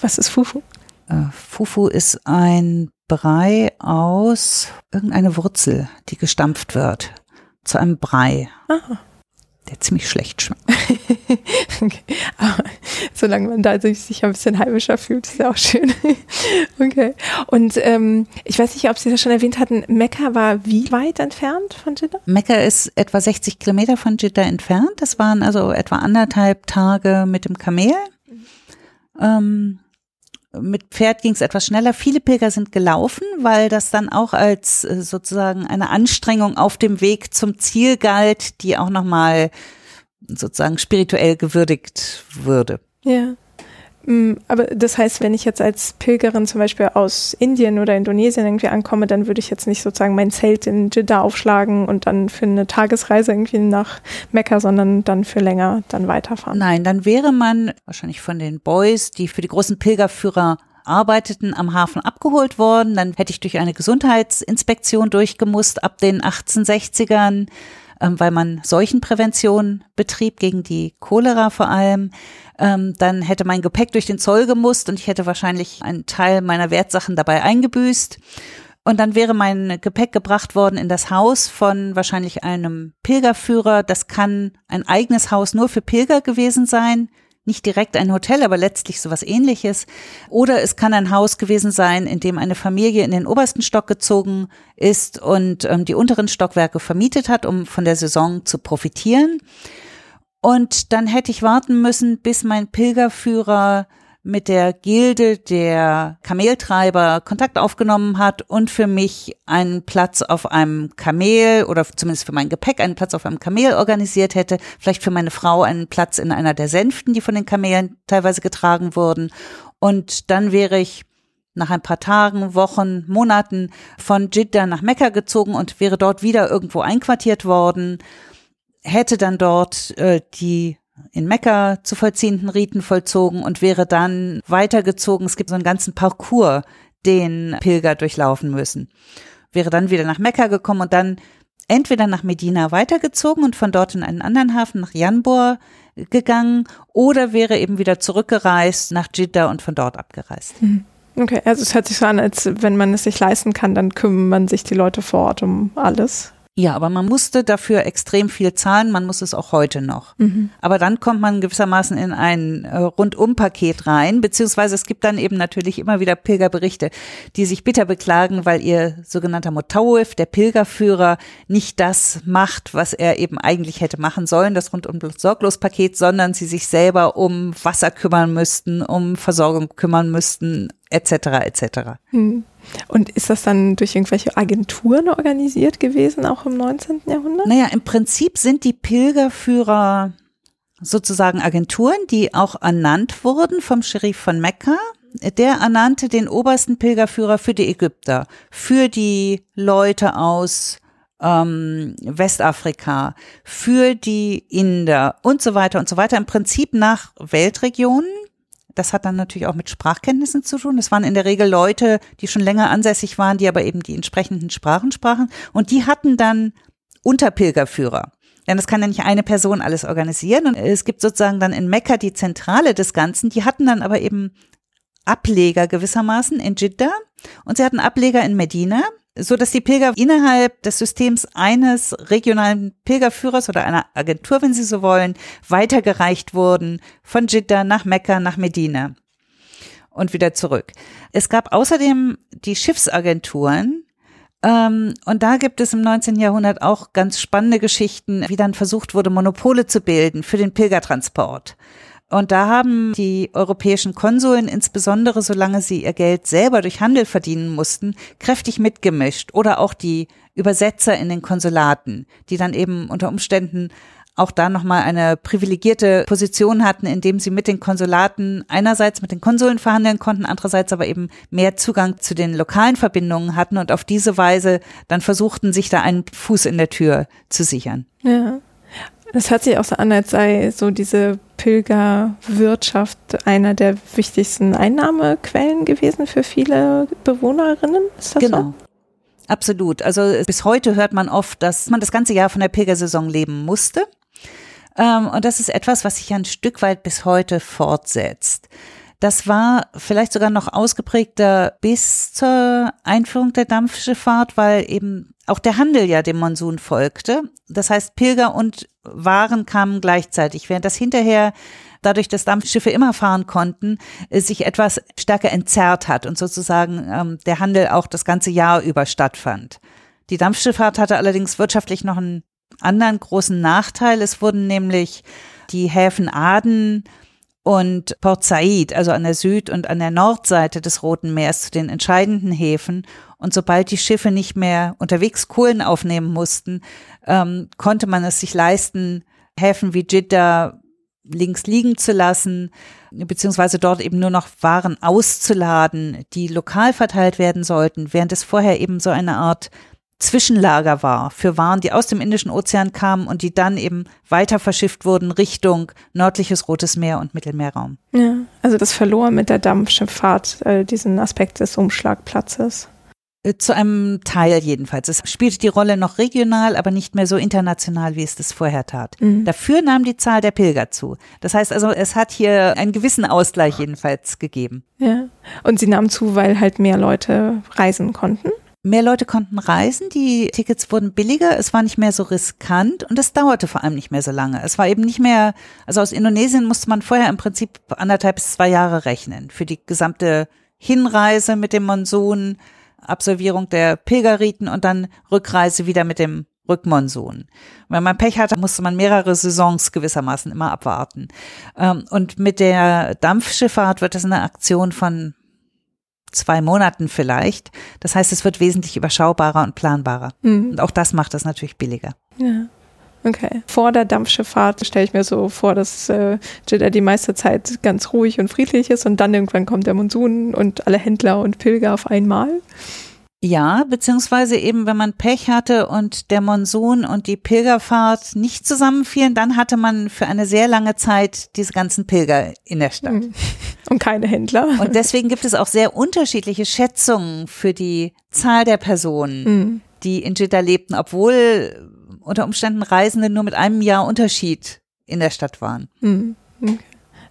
Was ist Fufu? Äh, Fufu ist ein Brei aus irgendeiner Wurzel, die gestampft wird zu einem Brei. Aha der ziemlich schlecht schmeckt. *laughs* okay. Aber solange man da sich ein bisschen heimischer fühlt, ist ja auch schön. *laughs* okay. Und ähm, ich weiß nicht, ob Sie das schon erwähnt hatten, Mekka war wie weit entfernt von Jeddah? Mekka ist etwa 60 Kilometer von Jeddah entfernt. Das waren also etwa anderthalb Tage mit dem Kamel. Mhm. Ähm, mit Pferd ging es etwas schneller. Viele Pilger sind gelaufen, weil das dann auch als äh, sozusagen eine Anstrengung auf dem Weg zum Ziel galt, die auch nochmal sozusagen spirituell gewürdigt würde. Ja. Mm, aber das heißt, wenn ich jetzt als Pilgerin zum Beispiel aus Indien oder Indonesien irgendwie ankomme, dann würde ich jetzt nicht sozusagen mein Zelt in Jeddah aufschlagen und dann für eine Tagesreise irgendwie nach Mekka, sondern dann für länger dann weiterfahren. Nein, dann wäre man wahrscheinlich von den Boys, die für die großen Pilgerführer arbeiteten, am Hafen abgeholt worden. Dann hätte ich durch eine Gesundheitsinspektion durchgemusst ab den 1860ern ähm, weil man Seuchenprävention betrieb, gegen die Cholera vor allem. Ähm, dann hätte mein Gepäck durch den Zoll gemusst und ich hätte wahrscheinlich einen Teil meiner Wertsachen dabei eingebüßt. Und dann wäre mein Gepäck gebracht worden in das Haus von wahrscheinlich einem Pilgerführer. Das kann ein eigenes Haus nur für Pilger gewesen sein nicht direkt ein Hotel, aber letztlich sowas ähnliches. Oder es kann ein Haus gewesen sein, in dem eine Familie in den obersten Stock gezogen ist und ähm, die unteren Stockwerke vermietet hat, um von der Saison zu profitieren. Und dann hätte ich warten müssen, bis mein Pilgerführer mit der Gilde der Kameltreiber Kontakt aufgenommen hat und für mich einen Platz auf einem Kamel oder zumindest für mein Gepäck einen Platz auf einem Kamel organisiert hätte, vielleicht für meine Frau einen Platz in einer der Sänften, die von den Kamelen teilweise getragen wurden. Und dann wäre ich nach ein paar Tagen, Wochen, Monaten von Jeddah nach Mekka gezogen und wäre dort wieder irgendwo einquartiert worden, hätte dann dort äh, die in Mekka zu vollziehenden Riten vollzogen und wäre dann weitergezogen. Es gibt so einen ganzen Parcours, den Pilger durchlaufen müssen. Wäre dann wieder nach Mekka gekommen und dann entweder nach Medina weitergezogen und von dort in einen anderen Hafen nach Janbor gegangen oder wäre eben wieder zurückgereist nach Jeddah und von dort abgereist. Mhm. Okay, also es hört sich so an, als wenn man es sich leisten kann, dann kümmern sich die Leute vor Ort um alles. Ja, aber man musste dafür extrem viel zahlen, man muss es auch heute noch. Mhm. Aber dann kommt man gewissermaßen in ein äh, Rundum-Paket rein, beziehungsweise es gibt dann eben natürlich immer wieder Pilgerberichte, die sich bitter beklagen, weil ihr sogenannter Motawif, der Pilgerführer, nicht das macht, was er eben eigentlich hätte machen sollen, das Rundum-Sorglos-Paket, sondern sie sich selber um Wasser kümmern müssten, um Versorgung kümmern müssten, etc. etc. Mhm. Und ist das dann durch irgendwelche Agenturen organisiert gewesen, auch im 19. Jahrhundert? Naja, im Prinzip sind die Pilgerführer sozusagen Agenturen, die auch ernannt wurden vom Scherif von Mekka. Der ernannte den obersten Pilgerführer für die Ägypter, für die Leute aus ähm, Westafrika, für die Inder und so weiter und so weiter. Im Prinzip nach Weltregionen das hat dann natürlich auch mit Sprachkenntnissen zu tun. Das waren in der Regel Leute, die schon länger ansässig waren, die aber eben die entsprechenden Sprachen sprachen. Und die hatten dann Unterpilgerführer. Denn es kann ja nicht eine Person alles organisieren. Und es gibt sozusagen dann in Mekka die Zentrale des Ganzen. Die hatten dann aber eben Ableger gewissermaßen in Jeddah und sie hatten Ableger in Medina so dass die Pilger innerhalb des Systems eines regionalen Pilgerführers oder einer Agentur, wenn Sie so wollen, weitergereicht wurden von Jeddah nach Mekka, nach Medina und wieder zurück. Es gab außerdem die Schiffsagenturen, ähm, und da gibt es im 19. Jahrhundert auch ganz spannende Geschichten, wie dann versucht wurde, Monopole zu bilden für den Pilgertransport. Und da haben die europäischen Konsuln, insbesondere solange sie ihr Geld selber durch Handel verdienen mussten, kräftig mitgemischt. Oder auch die Übersetzer in den Konsulaten, die dann eben unter Umständen auch da nochmal eine privilegierte Position hatten, indem sie mit den Konsulaten einerseits mit den Konsuln verhandeln konnten, andererseits aber eben mehr Zugang zu den lokalen Verbindungen hatten und auf diese Weise dann versuchten, sich da einen Fuß in der Tür zu sichern. Ja. Es hört sich auch so an, als sei so diese Pilgerwirtschaft einer der wichtigsten Einnahmequellen gewesen für viele Bewohnerinnen. Ist das genau. So? Absolut. Also bis heute hört man oft, dass man das ganze Jahr von der Pilgersaison leben musste. Ähm, und das ist etwas, was sich ein Stück weit bis heute fortsetzt. Das war vielleicht sogar noch ausgeprägter bis zur Einführung der Dampfschifffahrt, weil eben auch der Handel ja dem Monsun folgte. Das heißt, Pilger und Waren kamen gleichzeitig, während das hinterher dadurch, dass Dampfschiffe immer fahren konnten, sich etwas stärker entzerrt hat und sozusagen ähm, der Handel auch das ganze Jahr über stattfand. Die Dampfschifffahrt hatte allerdings wirtschaftlich noch einen anderen großen Nachteil. Es wurden nämlich die Häfen Aden und Port Said, also an der Süd- und an der Nordseite des Roten Meeres, zu den entscheidenden Häfen. Und sobald die Schiffe nicht mehr unterwegs Kohlen aufnehmen mussten, ähm, konnte man es sich leisten, Häfen wie Jeddah links liegen zu lassen, beziehungsweise dort eben nur noch Waren auszuladen, die lokal verteilt werden sollten, während es vorher eben so eine Art Zwischenlager war für Waren, die aus dem Indischen Ozean kamen und die dann eben weiter verschifft wurden Richtung nördliches Rotes Meer und Mittelmeerraum. Ja, also das verlor mit der Dampfschifffahrt äh, diesen Aspekt des Umschlagplatzes. Äh, zu einem Teil jedenfalls. Es spielte die Rolle noch regional, aber nicht mehr so international, wie es das vorher tat. Mhm. Dafür nahm die Zahl der Pilger zu. Das heißt also, es hat hier einen gewissen Ausgleich jedenfalls gegeben. Ja. Und sie nahm zu, weil halt mehr Leute reisen konnten? Mehr Leute konnten reisen, die Tickets wurden billiger, es war nicht mehr so riskant und es dauerte vor allem nicht mehr so lange. Es war eben nicht mehr, also aus Indonesien musste man vorher im Prinzip anderthalb bis zwei Jahre rechnen für die gesamte Hinreise mit dem Monsun, Absolvierung der Pilgerriten und dann Rückreise wieder mit dem Rückmonsun. Wenn man Pech hatte, musste man mehrere Saisons gewissermaßen immer abwarten. Ähm, und mit der Dampfschifffahrt wird das eine Aktion von zwei Monaten vielleicht. Das heißt, es wird wesentlich überschaubarer und planbarer. Mhm. Und auch das macht es natürlich billiger. Ja. Okay. Vor der Dampfschifffahrt stelle ich mir so vor, dass äh, Jeddah die meiste Zeit ganz ruhig und friedlich ist und dann irgendwann kommt der Monsun und alle Händler und Pilger auf einmal. Ja, beziehungsweise eben, wenn man Pech hatte und der Monsun und die Pilgerfahrt nicht zusammenfielen, dann hatte man für eine sehr lange Zeit diese ganzen Pilger in der Stadt. Mhm. *laughs* Und keine Händler. Und deswegen gibt es auch sehr unterschiedliche Schätzungen für die Zahl der Personen, mhm. die in Jeddah lebten, obwohl unter Umständen Reisende nur mit einem Jahr Unterschied in der Stadt waren. Mhm. Okay.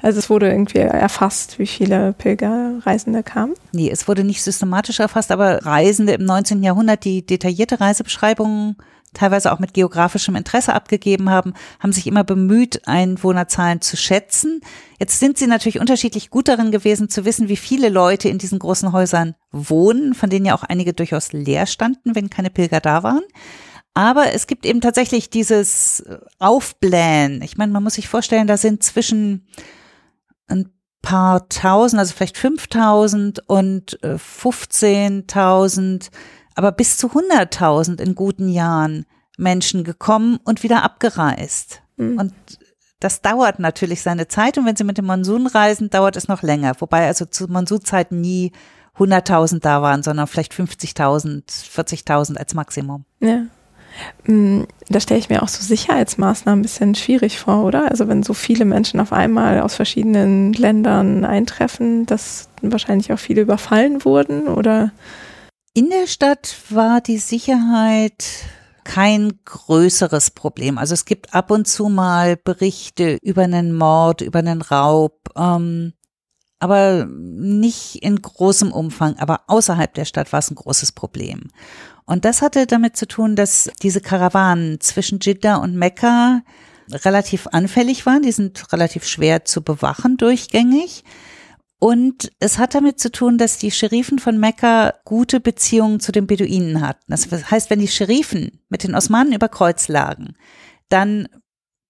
Also es wurde irgendwie erfasst, wie viele Pilgerreisende kamen? Nee, es wurde nicht systematisch erfasst, aber Reisende im 19. Jahrhundert, die detaillierte Reisebeschreibungen teilweise auch mit geografischem Interesse abgegeben haben, haben sich immer bemüht, Einwohnerzahlen zu schätzen. Jetzt sind sie natürlich unterschiedlich gut darin gewesen, zu wissen, wie viele Leute in diesen großen Häusern wohnen, von denen ja auch einige durchaus leer standen, wenn keine Pilger da waren. Aber es gibt eben tatsächlich dieses Aufblähen. Ich meine, man muss sich vorstellen, da sind zwischen ein paar tausend, also vielleicht 5000 und 15.000, äh, aber bis zu 100.000 in guten Jahren Menschen gekommen und wieder abgereist. Mhm. Und das dauert natürlich seine Zeit und wenn Sie mit dem Monsun reisen, dauert es noch länger. Wobei also zu Monsunzeiten nie 100.000 da waren, sondern vielleicht 50.000, 40.000 als Maximum. Ja. Mm, da stelle ich mir auch so Sicherheitsmaßnahmen ein bisschen schwierig vor, oder? Also wenn so viele Menschen auf einmal aus verschiedenen Ländern eintreffen, dass wahrscheinlich auch viele überfallen wurden, oder? In der Stadt war die Sicherheit kein größeres Problem. Also es gibt ab und zu mal Berichte über einen Mord, über einen Raub, ähm, aber nicht in großem Umfang. Aber außerhalb der Stadt war es ein großes Problem. Und das hatte damit zu tun, dass diese Karawanen zwischen Jeddah und Mekka relativ anfällig waren. Die sind relativ schwer zu bewachen durchgängig. Und es hat damit zu tun, dass die Scherifen von Mekka gute Beziehungen zu den Beduinen hatten. Das heißt, wenn die Scherifen mit den Osmanen über Kreuz lagen, dann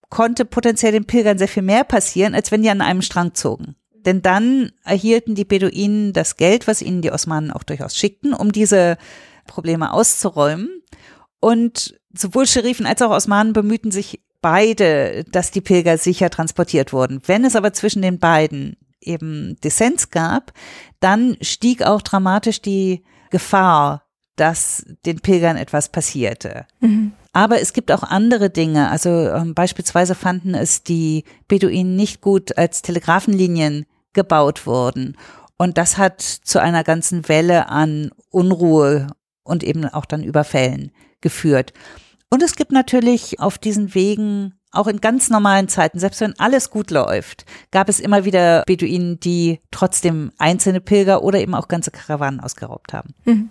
konnte potenziell den Pilgern sehr viel mehr passieren, als wenn die an einem Strang zogen. Denn dann erhielten die Beduinen das Geld, was ihnen die Osmanen auch durchaus schickten, um diese Probleme auszuräumen. Und sowohl Scherifen als auch Osmanen bemühten sich beide, dass die Pilger sicher transportiert wurden. Wenn es aber zwischen den beiden eben Dissens gab, dann stieg auch dramatisch die Gefahr, dass den Pilgern etwas passierte. Mhm. Aber es gibt auch andere Dinge. Also ähm, beispielsweise fanden es die Beduinen nicht gut, als Telegrafenlinien gebaut wurden. Und das hat zu einer ganzen Welle an Unruhe und eben auch dann Überfällen geführt. Und es gibt natürlich auf diesen Wegen auch in ganz normalen Zeiten, selbst wenn alles gut läuft, gab es immer wieder Beduinen, die trotzdem einzelne Pilger oder eben auch ganze Karawanen ausgeraubt haben. Mhm.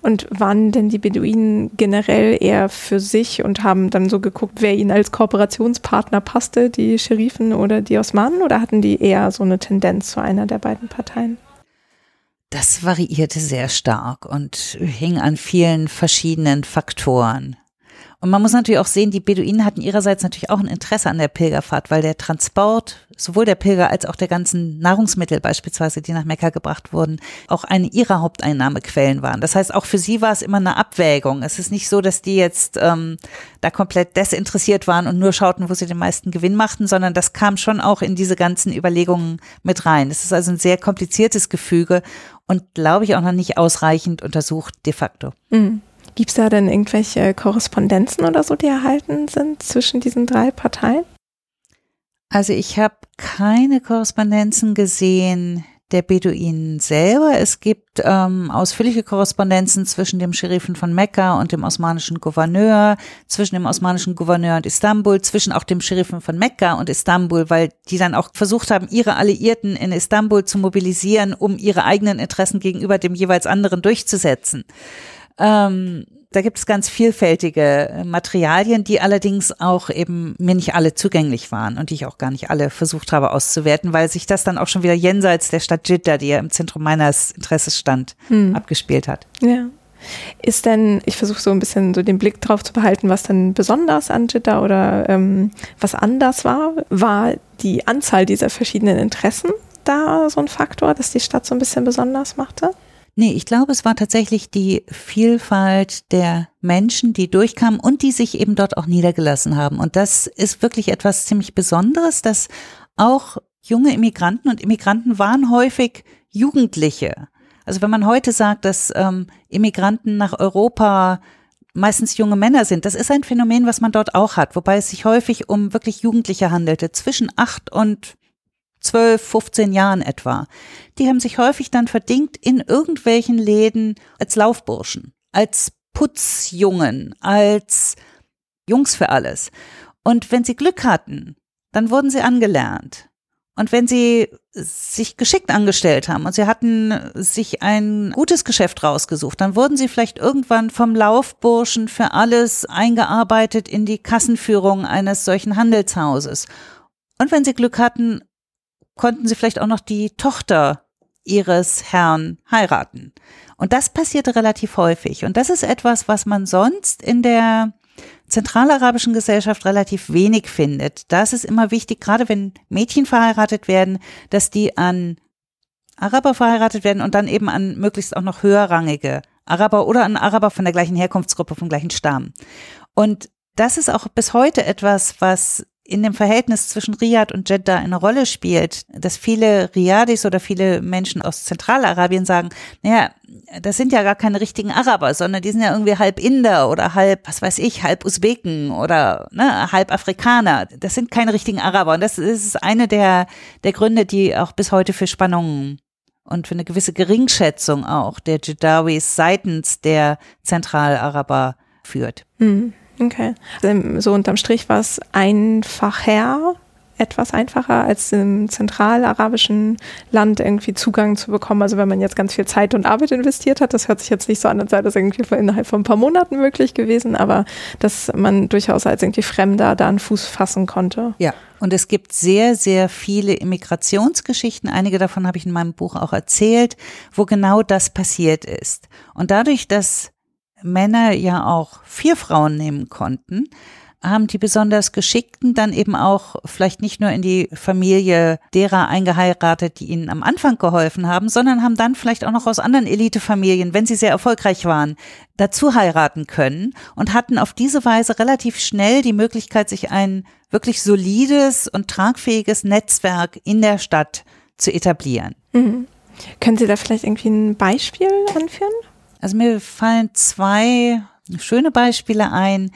Und waren denn die Beduinen generell eher für sich und haben dann so geguckt, wer ihnen als Kooperationspartner passte, die Scherifen oder die Osmanen, oder hatten die eher so eine Tendenz zu einer der beiden Parteien? Das variierte sehr stark und hing an vielen verschiedenen Faktoren. Und man muss natürlich auch sehen, die Beduinen hatten ihrerseits natürlich auch ein Interesse an der Pilgerfahrt, weil der Transport sowohl der Pilger als auch der ganzen Nahrungsmittel beispielsweise, die nach Mekka gebracht wurden, auch eine ihrer Haupteinnahmequellen waren. Das heißt, auch für sie war es immer eine Abwägung. Es ist nicht so, dass die jetzt ähm, da komplett desinteressiert waren und nur schauten, wo sie den meisten Gewinn machten, sondern das kam schon auch in diese ganzen Überlegungen mit rein. Es ist also ein sehr kompliziertes Gefüge und glaube ich auch noch nicht ausreichend untersucht de facto. Mhm. Gibt es da denn irgendwelche Korrespondenzen oder so, die erhalten sind zwischen diesen drei Parteien? Also ich habe keine Korrespondenzen gesehen der Beduinen selber. Es gibt ähm, ausführliche Korrespondenzen zwischen dem Scherifen von Mekka und dem osmanischen Gouverneur, zwischen dem osmanischen Gouverneur und Istanbul, zwischen auch dem Scherifen von Mekka und Istanbul, weil die dann auch versucht haben, ihre Alliierten in Istanbul zu mobilisieren, um ihre eigenen Interessen gegenüber dem jeweils anderen durchzusetzen. Ähm, da gibt es ganz vielfältige Materialien, die allerdings auch eben mir nicht alle zugänglich waren und die ich auch gar nicht alle versucht habe auszuwerten, weil sich das dann auch schon wieder jenseits der Stadt Jeddah, die ja im Zentrum meines Interesses stand, hm. abgespielt hat. Ja. Ist denn, ich versuche so ein bisschen so den Blick drauf zu behalten, was denn besonders an Jeddah oder ähm, was anders war, war die Anzahl dieser verschiedenen Interessen da so ein Faktor, dass die Stadt so ein bisschen besonders machte? Nee, ich glaube, es war tatsächlich die Vielfalt der Menschen, die durchkamen und die sich eben dort auch niedergelassen haben. Und das ist wirklich etwas ziemlich Besonderes, dass auch junge Immigranten und Immigranten waren häufig Jugendliche. Also wenn man heute sagt, dass ähm, Immigranten nach Europa meistens junge Männer sind. Das ist ein Phänomen, was man dort auch hat, wobei es sich häufig um wirklich Jugendliche handelte, zwischen acht und 12, 15 Jahren etwa. Die haben sich häufig dann verdingt in irgendwelchen Läden als Laufburschen, als Putzjungen, als Jungs für alles. Und wenn sie Glück hatten, dann wurden sie angelernt. Und wenn sie sich geschickt angestellt haben und sie hatten sich ein gutes Geschäft rausgesucht, dann wurden sie vielleicht irgendwann vom Laufburschen für alles eingearbeitet in die Kassenführung eines solchen Handelshauses. Und wenn sie Glück hatten, konnten sie vielleicht auch noch die Tochter ihres Herrn heiraten. Und das passierte relativ häufig. Und das ist etwas, was man sonst in der zentralarabischen Gesellschaft relativ wenig findet. Das ist immer wichtig, gerade wenn Mädchen verheiratet werden, dass die an Araber verheiratet werden und dann eben an möglichst auch noch höherrangige Araber oder an Araber von der gleichen Herkunftsgruppe, vom gleichen Stamm. Und das ist auch bis heute etwas, was in dem Verhältnis zwischen Riyadh und Jeddah eine Rolle spielt, dass viele Riyadis oder viele Menschen aus Zentralarabien sagen, naja, das sind ja gar keine richtigen Araber, sondern die sind ja irgendwie halb Inder oder halb, was weiß ich, halb Usbeken oder ne, halb Afrikaner. Das sind keine richtigen Araber. Und das ist eine der, der Gründe, die auch bis heute für Spannungen und für eine gewisse Geringschätzung auch der Jedawis seitens der Zentralaraber führt. Mhm. Okay. Also so unterm Strich war es einfacher, etwas einfacher als im zentralarabischen Land irgendwie Zugang zu bekommen. Also wenn man jetzt ganz viel Zeit und Arbeit investiert hat, das hört sich jetzt nicht so an, als sei das irgendwie innerhalb von ein paar Monaten möglich gewesen, aber dass man durchaus als irgendwie Fremder da einen Fuß fassen konnte. Ja. Und es gibt sehr, sehr viele Immigrationsgeschichten. Einige davon habe ich in meinem Buch auch erzählt, wo genau das passiert ist. Und dadurch, dass Männer ja auch vier Frauen nehmen konnten, haben die besonders Geschickten dann eben auch vielleicht nicht nur in die Familie derer eingeheiratet, die ihnen am Anfang geholfen haben, sondern haben dann vielleicht auch noch aus anderen Elitefamilien, wenn sie sehr erfolgreich waren, dazu heiraten können und hatten auf diese Weise relativ schnell die Möglichkeit, sich ein wirklich solides und tragfähiges Netzwerk in der Stadt zu etablieren. Mhm. Können Sie da vielleicht irgendwie ein Beispiel anführen? Also mir fallen zwei schöne Beispiele ein.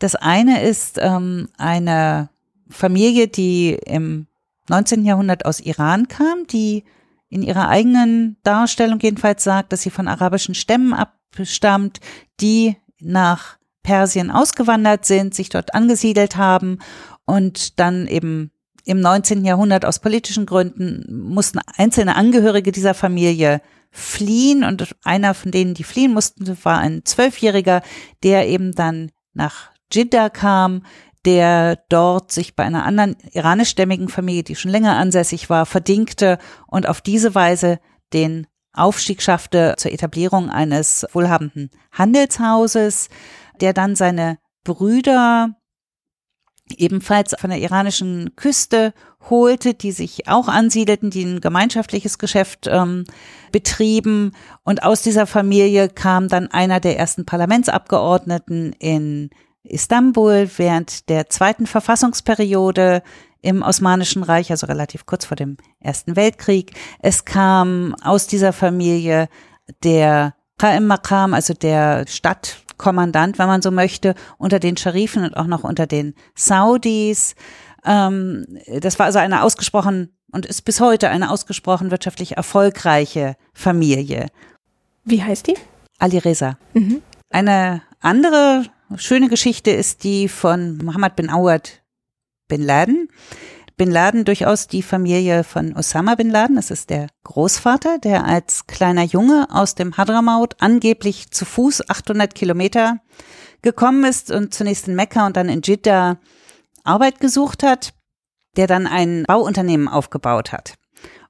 Das eine ist ähm, eine Familie, die im 19. Jahrhundert aus Iran kam, die in ihrer eigenen Darstellung jedenfalls sagt, dass sie von arabischen Stämmen abstammt, die nach Persien ausgewandert sind, sich dort angesiedelt haben und dann eben im 19. Jahrhundert aus politischen Gründen mussten einzelne Angehörige dieser Familie fliehen und einer von denen, die fliehen mussten, war ein Zwölfjähriger, der eben dann nach Jeddah kam, der dort sich bei einer anderen iranischstämmigen Familie, die schon länger ansässig war, verdingte und auf diese Weise den Aufstieg schaffte zur Etablierung eines wohlhabenden Handelshauses, der dann seine Brüder ebenfalls von der iranischen Küste holte, die sich auch ansiedelten, die ein gemeinschaftliches Geschäft ähm, betrieben. Und aus dieser Familie kam dann einer der ersten Parlamentsabgeordneten in Istanbul während der zweiten Verfassungsperiode im Osmanischen Reich, also relativ kurz vor dem Ersten Weltkrieg. Es kam aus dieser Familie der Qa'im Maqam, also der Stadtkommandant, wenn man so möchte, unter den Scharifen und auch noch unter den Saudis. Ähm, das war also eine ausgesprochen und ist bis heute eine ausgesprochen wirtschaftlich erfolgreiche Familie. Wie heißt die? Ali Reza. Mhm. Eine andere schöne Geschichte ist die von Mohammed bin Awad bin Laden. Bin Laden durchaus die Familie von Osama bin Laden. Das ist der Großvater, der als kleiner Junge aus dem Hadramaut angeblich zu Fuß 800 Kilometer gekommen ist und zunächst in Mekka und dann in Jeddah Arbeit gesucht hat, der dann ein Bauunternehmen aufgebaut hat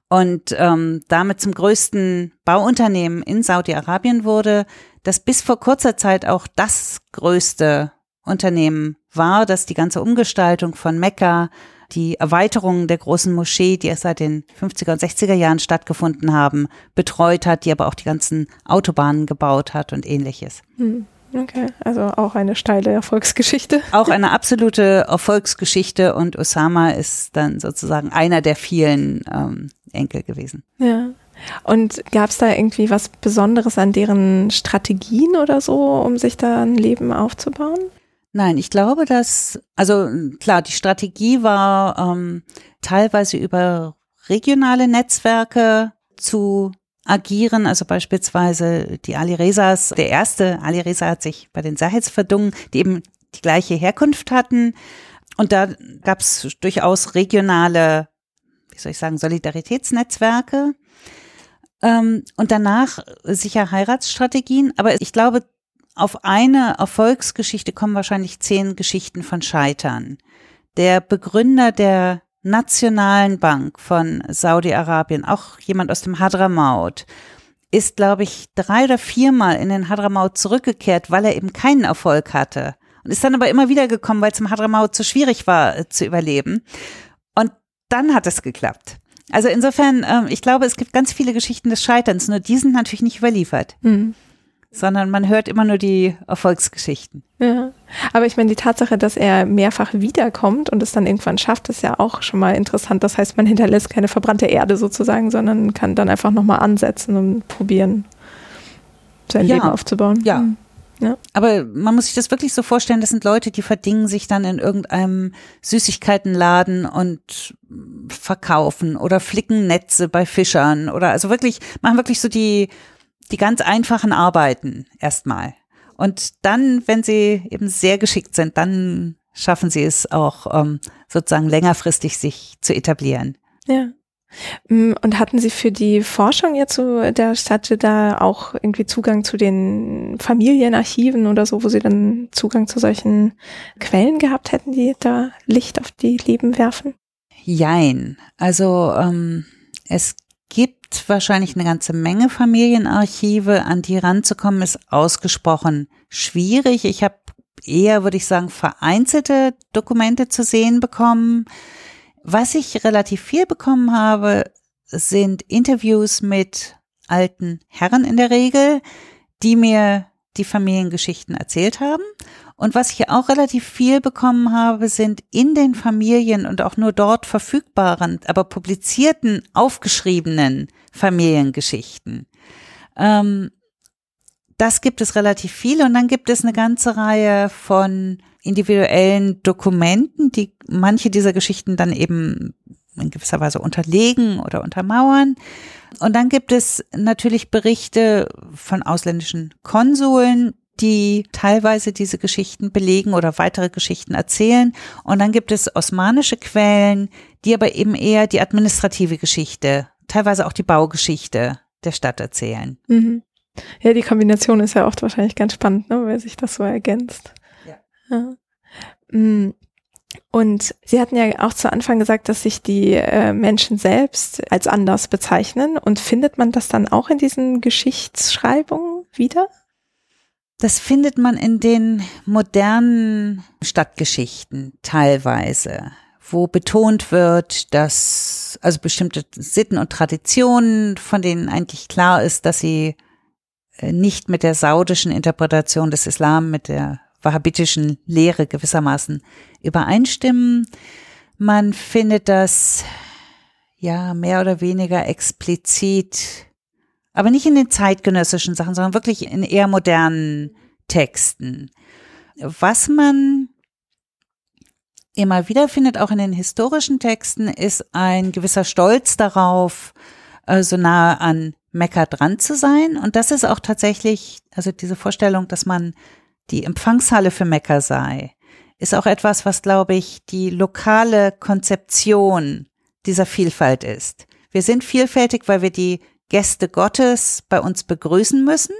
und ähm, damit zum größten Bauunternehmen in Saudi-Arabien wurde, das bis vor kurzer Zeit auch das größte Unternehmen war, das die ganze Umgestaltung von Mekka, die Erweiterungen der großen Moschee, die erst seit den 50er und 60er Jahren stattgefunden haben, betreut hat, die aber auch die ganzen Autobahnen gebaut hat und ähnliches. Hm. Okay, also auch eine steile Erfolgsgeschichte. Auch eine *laughs* absolute Erfolgsgeschichte und Osama ist dann sozusagen einer der vielen ähm, Enkel gewesen. Ja. Und gab es da irgendwie was Besonderes an deren Strategien oder so, um sich da ein Leben aufzubauen? Nein, ich glaube, dass, also klar, die Strategie war ähm, teilweise über regionale Netzwerke zu agieren. Also beispielsweise die Ali Rezas, der erste Ali Reza hat sich bei den Sahels verdungen, die eben die gleiche Herkunft hatten. Und da gab es durchaus regionale, wie soll ich sagen, Solidaritätsnetzwerke. Ähm, und danach sicher Heiratsstrategien. Aber ich glaube, auf eine Erfolgsgeschichte kommen wahrscheinlich zehn Geschichten von Scheitern. Der Begründer der Nationalen Bank von Saudi-Arabien, auch jemand aus dem Hadramaut, ist, glaube ich, drei oder viermal in den Hadramaut zurückgekehrt, weil er eben keinen Erfolg hatte. Und ist dann aber immer wieder gekommen, weil es im Hadramaut zu schwierig war äh, zu überleben. Und dann hat es geklappt. Also insofern, äh, ich glaube, es gibt ganz viele Geschichten des Scheiterns, nur die sind natürlich nicht überliefert. Mhm sondern man hört immer nur die Erfolgsgeschichten. Ja, aber ich meine, die Tatsache, dass er mehrfach wiederkommt und es dann irgendwann schafft, ist ja auch schon mal interessant. Das heißt, man hinterlässt keine verbrannte Erde sozusagen, sondern kann dann einfach nochmal ansetzen und probieren, sein ja. Leben aufzubauen. Ja. Mhm. Ja. Aber man muss sich das wirklich so vorstellen, das sind Leute, die verdingen sich dann in irgendeinem Süßigkeitenladen und verkaufen oder flicken Netze bei Fischern oder also wirklich, machen wirklich so die die ganz einfachen Arbeiten erstmal. Und dann, wenn sie eben sehr geschickt sind, dann schaffen sie es auch ähm, sozusagen längerfristig sich zu etablieren. Ja. Mm, und hatten Sie für die Forschung jetzt zu der Stadt da auch irgendwie Zugang zu den Familienarchiven oder so, wo Sie dann Zugang zu solchen Quellen gehabt hätten, die da Licht auf die Leben werfen? Jein. Also ähm, es gibt wahrscheinlich eine ganze Menge Familienarchive, an die ranzukommen ist ausgesprochen schwierig. Ich habe eher, würde ich sagen, vereinzelte Dokumente zu sehen bekommen. Was ich relativ viel bekommen habe, sind Interviews mit alten Herren in der Regel, die mir die Familiengeschichten erzählt haben. Und was ich auch relativ viel bekommen habe, sind in den Familien und auch nur dort verfügbaren, aber publizierten, aufgeschriebenen Familiengeschichten. Ähm, das gibt es relativ viel und dann gibt es eine ganze Reihe von individuellen Dokumenten, die manche dieser Geschichten dann eben in gewisser Weise unterlegen oder untermauern. Und dann gibt es natürlich Berichte von ausländischen Konsuln, die teilweise diese Geschichten belegen oder weitere Geschichten erzählen. Und dann gibt es osmanische Quellen, die aber eben eher die administrative Geschichte, teilweise auch die Baugeschichte der Stadt erzählen. Mhm. Ja, die Kombination ist ja oft wahrscheinlich ganz spannend, ne, weil sich das so ergänzt. Ja. ja. Mm. Und Sie hatten ja auch zu Anfang gesagt, dass sich die äh, Menschen selbst als anders bezeichnen. Und findet man das dann auch in diesen Geschichtsschreibungen wieder? Das findet man in den modernen Stadtgeschichten teilweise, wo betont wird, dass also bestimmte Sitten und Traditionen, von denen eigentlich klar ist, dass sie äh, nicht mit der saudischen Interpretation des Islam, mit der wahhabitischen Lehre gewissermaßen übereinstimmen. Man findet das ja mehr oder weniger explizit, aber nicht in den zeitgenössischen Sachen, sondern wirklich in eher modernen Texten. Was man immer wieder findet, auch in den historischen Texten, ist ein gewisser Stolz darauf, äh, so nahe an Mekka dran zu sein. Und das ist auch tatsächlich, also diese Vorstellung, dass man die Empfangshalle für Mekka sei, ist auch etwas, was, glaube ich, die lokale Konzeption dieser Vielfalt ist. Wir sind vielfältig, weil wir die Gäste Gottes bei uns begrüßen müssen.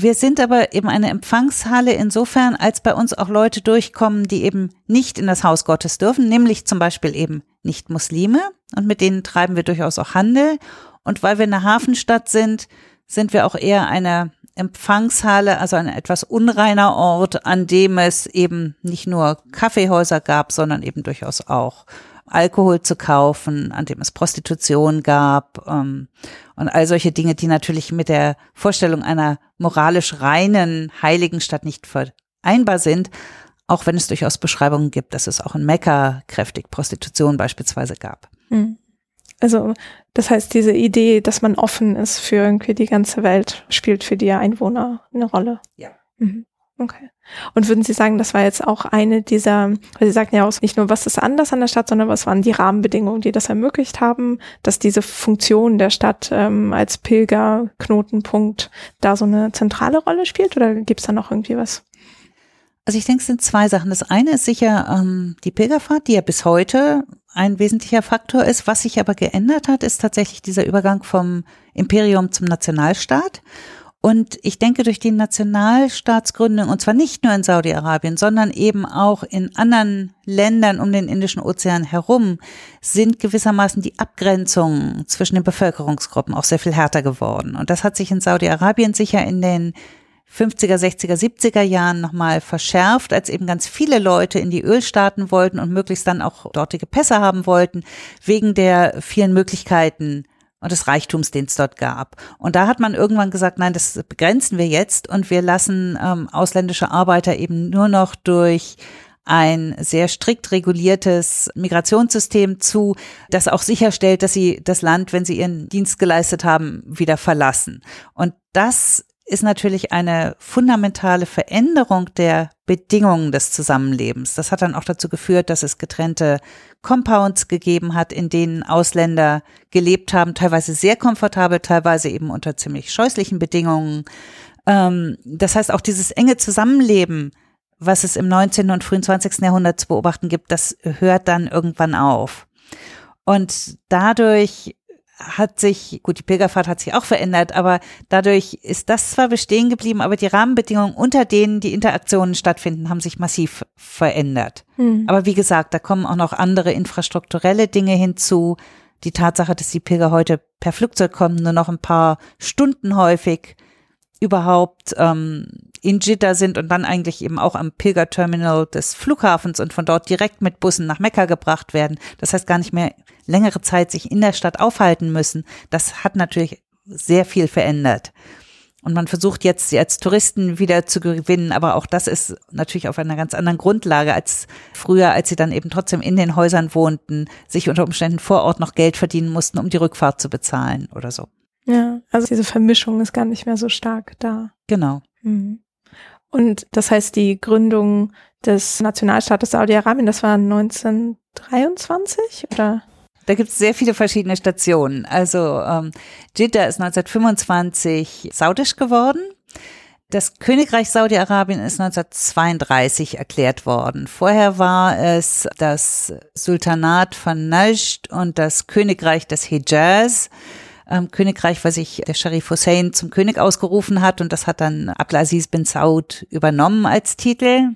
Wir sind aber eben eine Empfangshalle insofern, als bei uns auch Leute durchkommen, die eben nicht in das Haus Gottes dürfen, nämlich zum Beispiel eben nicht Muslime. Und mit denen treiben wir durchaus auch Handel. Und weil wir eine Hafenstadt sind, sind wir auch eher eine Empfangshalle, also ein etwas unreiner Ort, an dem es eben nicht nur Kaffeehäuser gab, sondern eben durchaus auch Alkohol zu kaufen, an dem es Prostitution gab ähm, und all solche Dinge, die natürlich mit der Vorstellung einer moralisch reinen, heiligen Stadt nicht vereinbar sind, auch wenn es durchaus Beschreibungen gibt, dass es auch in Mekka kräftig Prostitution beispielsweise gab. Mhm. Also das heißt, diese Idee, dass man offen ist für irgendwie die ganze Welt, spielt für die Einwohner eine Rolle. Ja. Mhm. Okay. Und würden Sie sagen, das war jetzt auch eine dieser, weil Sie sagten ja auch nicht nur, was ist anders an der Stadt, sondern was waren die Rahmenbedingungen, die das ermöglicht haben, dass diese Funktion der Stadt ähm, als Pilgerknotenpunkt da so eine zentrale Rolle spielt? Oder gibt es da noch irgendwie was? Also ich denke, es sind zwei Sachen. Das eine ist sicher ähm, die Pilgerfahrt, die ja bis heute ein wesentlicher Faktor ist. Was sich aber geändert hat, ist tatsächlich dieser Übergang vom Imperium zum Nationalstaat. Und ich denke, durch die Nationalstaatsgründung, und zwar nicht nur in Saudi-Arabien, sondern eben auch in anderen Ländern um den Indischen Ozean herum, sind gewissermaßen die Abgrenzungen zwischen den Bevölkerungsgruppen auch sehr viel härter geworden. Und das hat sich in Saudi-Arabien sicher in den 50er, 60er, 70er Jahren nochmal verschärft, als eben ganz viele Leute in die Ölstaaten wollten und möglichst dann auch dortige Pässe haben wollten, wegen der vielen Möglichkeiten und des Reichtums, den es dort gab. Und da hat man irgendwann gesagt, nein, das begrenzen wir jetzt und wir lassen ähm, ausländische Arbeiter eben nur noch durch ein sehr strikt reguliertes Migrationssystem zu, das auch sicherstellt, dass sie das Land, wenn sie ihren Dienst geleistet haben, wieder verlassen. Und das ist natürlich eine fundamentale Veränderung der Bedingungen des Zusammenlebens. Das hat dann auch dazu geführt, dass es getrennte Compounds gegeben hat, in denen Ausländer gelebt haben, teilweise sehr komfortabel, teilweise eben unter ziemlich scheußlichen Bedingungen. Ähm, das heißt, auch dieses enge Zusammenleben, was es im 19. und frühen 20. Jahrhundert zu beobachten gibt, das hört dann irgendwann auf. Und dadurch hat sich, gut, die Pilgerfahrt hat sich auch verändert, aber dadurch ist das zwar bestehen geblieben, aber die Rahmenbedingungen, unter denen die Interaktionen stattfinden, haben sich massiv verändert. Mhm. Aber wie gesagt, da kommen auch noch andere infrastrukturelle Dinge hinzu. Die Tatsache, dass die Pilger heute per Flugzeug kommen, nur noch ein paar Stunden häufig überhaupt ähm, in Jeddah sind und dann eigentlich eben auch am Pilgerterminal des Flughafens und von dort direkt mit Bussen nach Mekka gebracht werden. Das heißt gar nicht mehr längere Zeit sich in der Stadt aufhalten müssen. Das hat natürlich sehr viel verändert. Und man versucht jetzt, sie als Touristen wieder zu gewinnen, aber auch das ist natürlich auf einer ganz anderen Grundlage als früher, als sie dann eben trotzdem in den Häusern wohnten, sich unter Umständen vor Ort noch Geld verdienen mussten, um die Rückfahrt zu bezahlen oder so. Ja, also diese Vermischung ist gar nicht mehr so stark da. Genau. Mhm. Und das heißt, die Gründung des Nationalstaates Saudi-Arabien, das war 1923 oder? Da gibt es sehr viele verschiedene Stationen. Also ähm, Jeddah ist 1925 saudisch geworden. Das Königreich Saudi-Arabien ist 1932 erklärt worden. Vorher war es das Sultanat von Najd und das Königreich des Hijaz. Ähm, Königreich, was sich der Sharif Hussein zum König ausgerufen hat und das hat dann Abdelaziz bin Saud übernommen als Titel.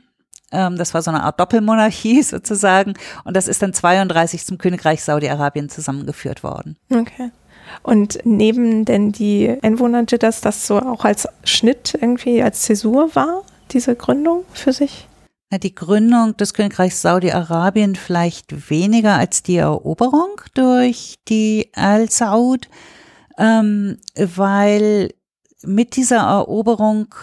Ähm, das war so eine Art Doppelmonarchie *laughs* sozusagen. Und das ist dann 32 zum Königreich Saudi-Arabien zusammengeführt worden. Okay. Und neben denn die Einwohner Jiddahs, das so auch als Schnitt irgendwie, als Zäsur war, diese Gründung für sich? Die Gründung des Königreichs Saudi-Arabien vielleicht weniger als die Eroberung durch die Al-Saud, ähm, weil mit dieser Eroberung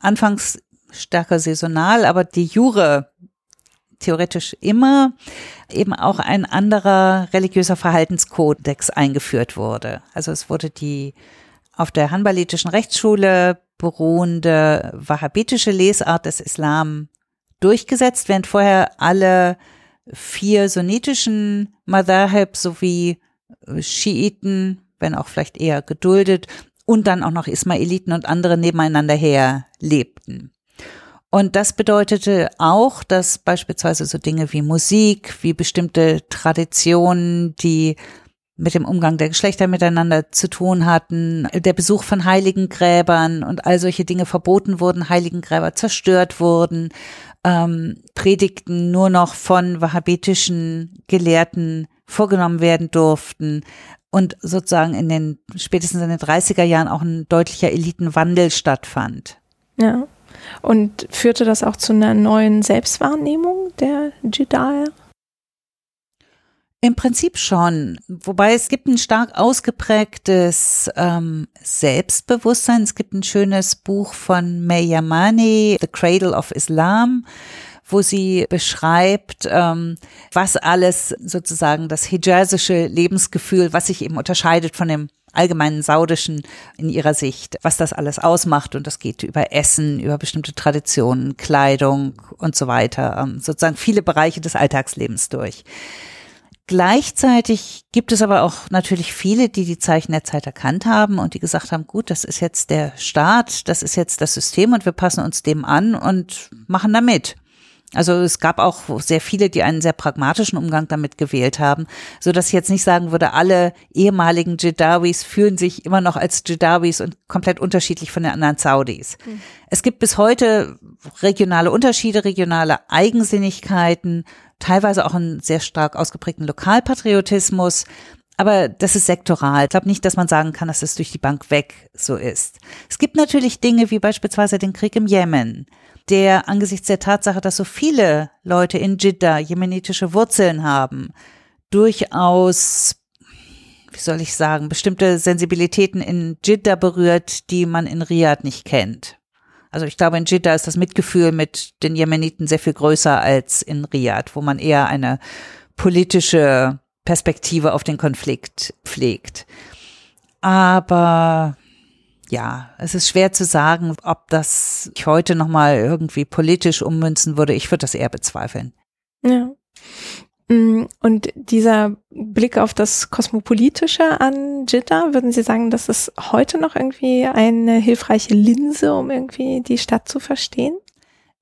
anfangs stärker saisonal, aber die Jure theoretisch immer eben auch ein anderer religiöser Verhaltenskodex eingeführt wurde. Also es wurde die auf der hanbalitischen Rechtsschule beruhende wahhabitische Lesart des Islam durchgesetzt, während vorher alle vier sunnitischen Madhahib sowie Schiiten, wenn auch vielleicht eher geduldet, und dann auch noch Ismailiten und andere nebeneinander her lebten. Und das bedeutete auch, dass beispielsweise so Dinge wie Musik, wie bestimmte Traditionen, die mit dem Umgang der Geschlechter miteinander zu tun hatten, der Besuch von Heiligengräbern und all solche Dinge verboten wurden, Heiligengräber zerstört wurden, ähm, Predigten nur noch von wahhabitischen Gelehrten vorgenommen werden durften und sozusagen in den spätestens in den 30er Jahren auch ein deutlicher Elitenwandel stattfand. Ja. Und führte das auch zu einer neuen Selbstwahrnehmung der Jedi? Im Prinzip schon, wobei es gibt ein stark ausgeprägtes ähm, Selbstbewusstsein. Es gibt ein schönes Buch von May Yamani, The Cradle of Islam, wo sie beschreibt, ähm, was alles sozusagen das hijazische Lebensgefühl, was sich eben unterscheidet von dem allgemeinen saudischen in ihrer Sicht, was das alles ausmacht. Und das geht über Essen, über bestimmte Traditionen, Kleidung und so weiter, ähm, sozusagen viele Bereiche des Alltagslebens durch. Gleichzeitig gibt es aber auch natürlich viele, die die Zeichen der Zeit erkannt haben und die gesagt haben, gut, das ist jetzt der Staat, das ist jetzt das System und wir passen uns dem an und machen damit. Also es gab auch sehr viele, die einen sehr pragmatischen Umgang damit gewählt haben, so dass ich jetzt nicht sagen würde, alle ehemaligen Jedawis fühlen sich immer noch als Jedawis und komplett unterschiedlich von den anderen Saudis. Mhm. Es gibt bis heute regionale Unterschiede, regionale Eigensinnigkeiten, teilweise auch einen sehr stark ausgeprägten Lokalpatriotismus. Aber das ist sektoral. Ich glaube nicht, dass man sagen kann, dass es durch die Bank weg so ist. Es gibt natürlich Dinge wie beispielsweise den Krieg im Jemen der angesichts der Tatsache, dass so viele Leute in Jeddah jemenitische Wurzeln haben, durchaus, wie soll ich sagen, bestimmte Sensibilitäten in Jeddah berührt, die man in Riyadh nicht kennt. Also ich glaube, in Jeddah ist das Mitgefühl mit den Jemeniten sehr viel größer als in Riyadh, wo man eher eine politische Perspektive auf den Konflikt pflegt. Aber ja, es ist schwer zu sagen, ob das ich heute nochmal irgendwie politisch ummünzen würde. Ich würde das eher bezweifeln. Ja. Mm, und dieser Blick auf das Kosmopolitische an Jeddah, würden Sie sagen, das ist heute noch irgendwie eine hilfreiche Linse, um irgendwie die Stadt zu verstehen?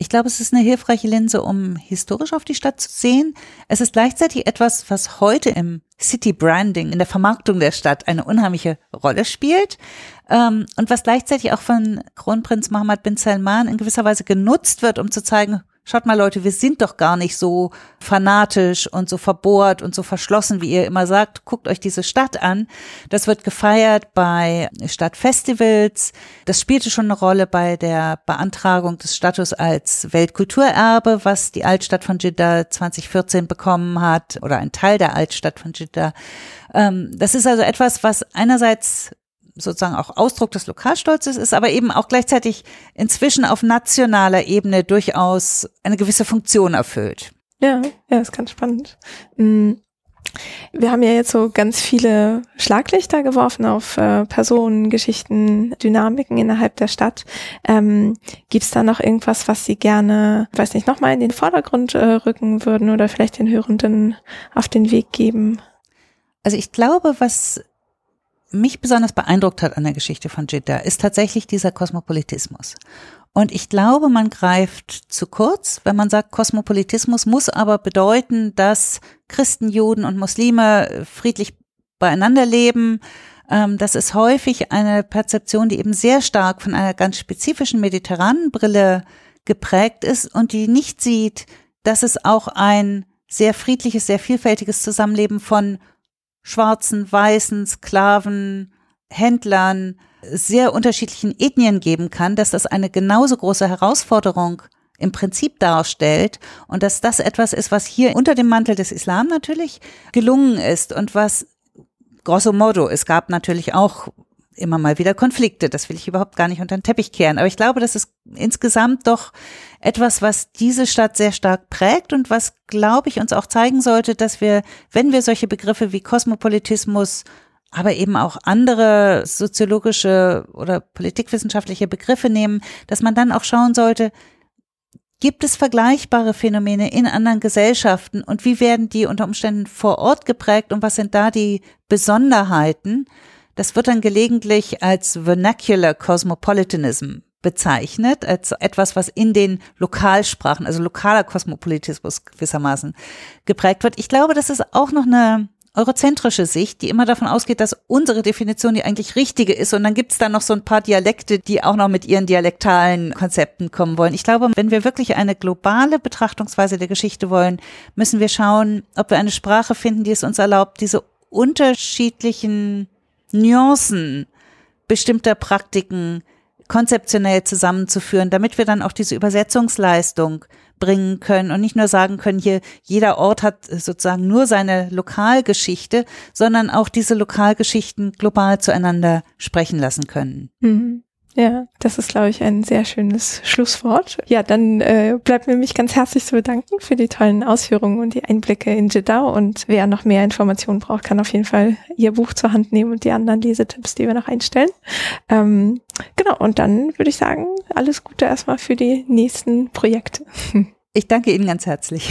Ich glaube, es ist eine hilfreiche Linse, um historisch auf die Stadt zu sehen. Es ist gleichzeitig etwas, was heute im City Branding, in der Vermarktung der Stadt eine unheimliche Rolle spielt ähm, und was gleichzeitig auch von Kronprinz Mohammed bin Salman in gewisser Weise genutzt wird, um zu zeigen, schaut mal Leute, wir sind doch gar nicht so fanatisch und so verbohrt und so verschlossen, wie ihr immer sagt. Guckt euch diese Stadt an. Das wird gefeiert bei Stadtfestivals. Das spielte schon eine Rolle bei der Beantragung des Status als Weltkulturerbe, was die Altstadt von Jeddah 2014 bekommen hat oder ein Teil der Altstadt von Jeddah. Ähm, das ist also etwas, was einerseits sozusagen auch Ausdruck des Lokalstolzes ist, aber eben auch gleichzeitig inzwischen auf nationaler Ebene durchaus eine gewisse Funktion erfüllt. Ja, ja, ist ganz spannend. Mm. Wir haben ja jetzt so ganz viele Schlaglichter geworfen auf äh, Personen, Geschichten, Dynamiken innerhalb der Stadt. Ähm, Gibt es da noch irgendwas, was Sie gerne, weiß nicht, nochmal in den Vordergrund äh, rücken würden oder vielleicht den Hörenden auf den Weg geben? Also ich glaube, was mich besonders beeindruckt hat an der Geschichte von Jeddah, ist tatsächlich dieser Kosmopolitismus. Und ich glaube, man greift zu kurz, wenn man sagt, Kosmopolitismus muss aber bedeuten, dass Christen, Juden und Muslime friedlich beieinander leben. Ähm, das ist häufig eine Perzeption, die eben sehr stark von einer ganz spezifischen mediterranen Brille geprägt ist und die nicht sieht, dass es auch ein sehr friedliches, sehr vielfältiges Zusammenleben von schwarzen, weißen, Sklaven, Händlern, sehr unterschiedlichen Ethnien geben kann, dass das eine genauso große Herausforderung im Prinzip darstellt und dass das etwas ist, was hier unter dem Mantel des Islam natürlich gelungen ist und was grosso modo, es gab natürlich auch immer mal wieder Konflikte. Das will ich überhaupt gar nicht unter den Teppich kehren. Aber ich glaube, das ist insgesamt doch etwas, was diese Stadt sehr stark prägt und was, glaube ich, uns auch zeigen sollte, dass wir, wenn wir solche Begriffe wie Kosmopolitismus, aber eben auch andere soziologische oder politikwissenschaftliche Begriffe nehmen, dass man dann auch schauen sollte, Gibt es vergleichbare Phänomene in anderen Gesellschaften und wie werden die unter Umständen vor Ort geprägt und was sind da die Besonderheiten? Das wird dann gelegentlich als Vernacular Cosmopolitanism bezeichnet, als etwas, was in den Lokalsprachen, also lokaler Kosmopolitismus gewissermaßen geprägt wird. Ich glaube, das ist auch noch eine eurozentrische Sicht, die immer davon ausgeht, dass unsere Definition die eigentlich richtige ist. Und dann gibt es da noch so ein paar Dialekte, die auch noch mit ihren dialektalen Konzepten kommen wollen. Ich glaube, wenn wir wirklich eine globale Betrachtungsweise der Geschichte wollen, müssen wir schauen, ob wir eine Sprache finden, die es uns erlaubt, diese unterschiedlichen Nuancen bestimmter Praktiken konzeptionell zusammenzuführen, damit wir dann auch diese Übersetzungsleistung bringen können und nicht nur sagen können, hier jeder Ort hat sozusagen nur seine Lokalgeschichte, sondern auch diese Lokalgeschichten global zueinander sprechen lassen können. Mhm. Ja, das ist, glaube ich, ein sehr schönes Schlusswort. Ja, dann äh, bleibt mir mich ganz herzlich zu bedanken für die tollen Ausführungen und die Einblicke in Jeddah. Und wer noch mehr Informationen braucht, kann auf jeden Fall Ihr Buch zur Hand nehmen und die anderen Lesetipps, die wir noch einstellen. Ähm, genau, und dann würde ich sagen, alles Gute erstmal für die nächsten Projekte. Ich danke Ihnen ganz herzlich.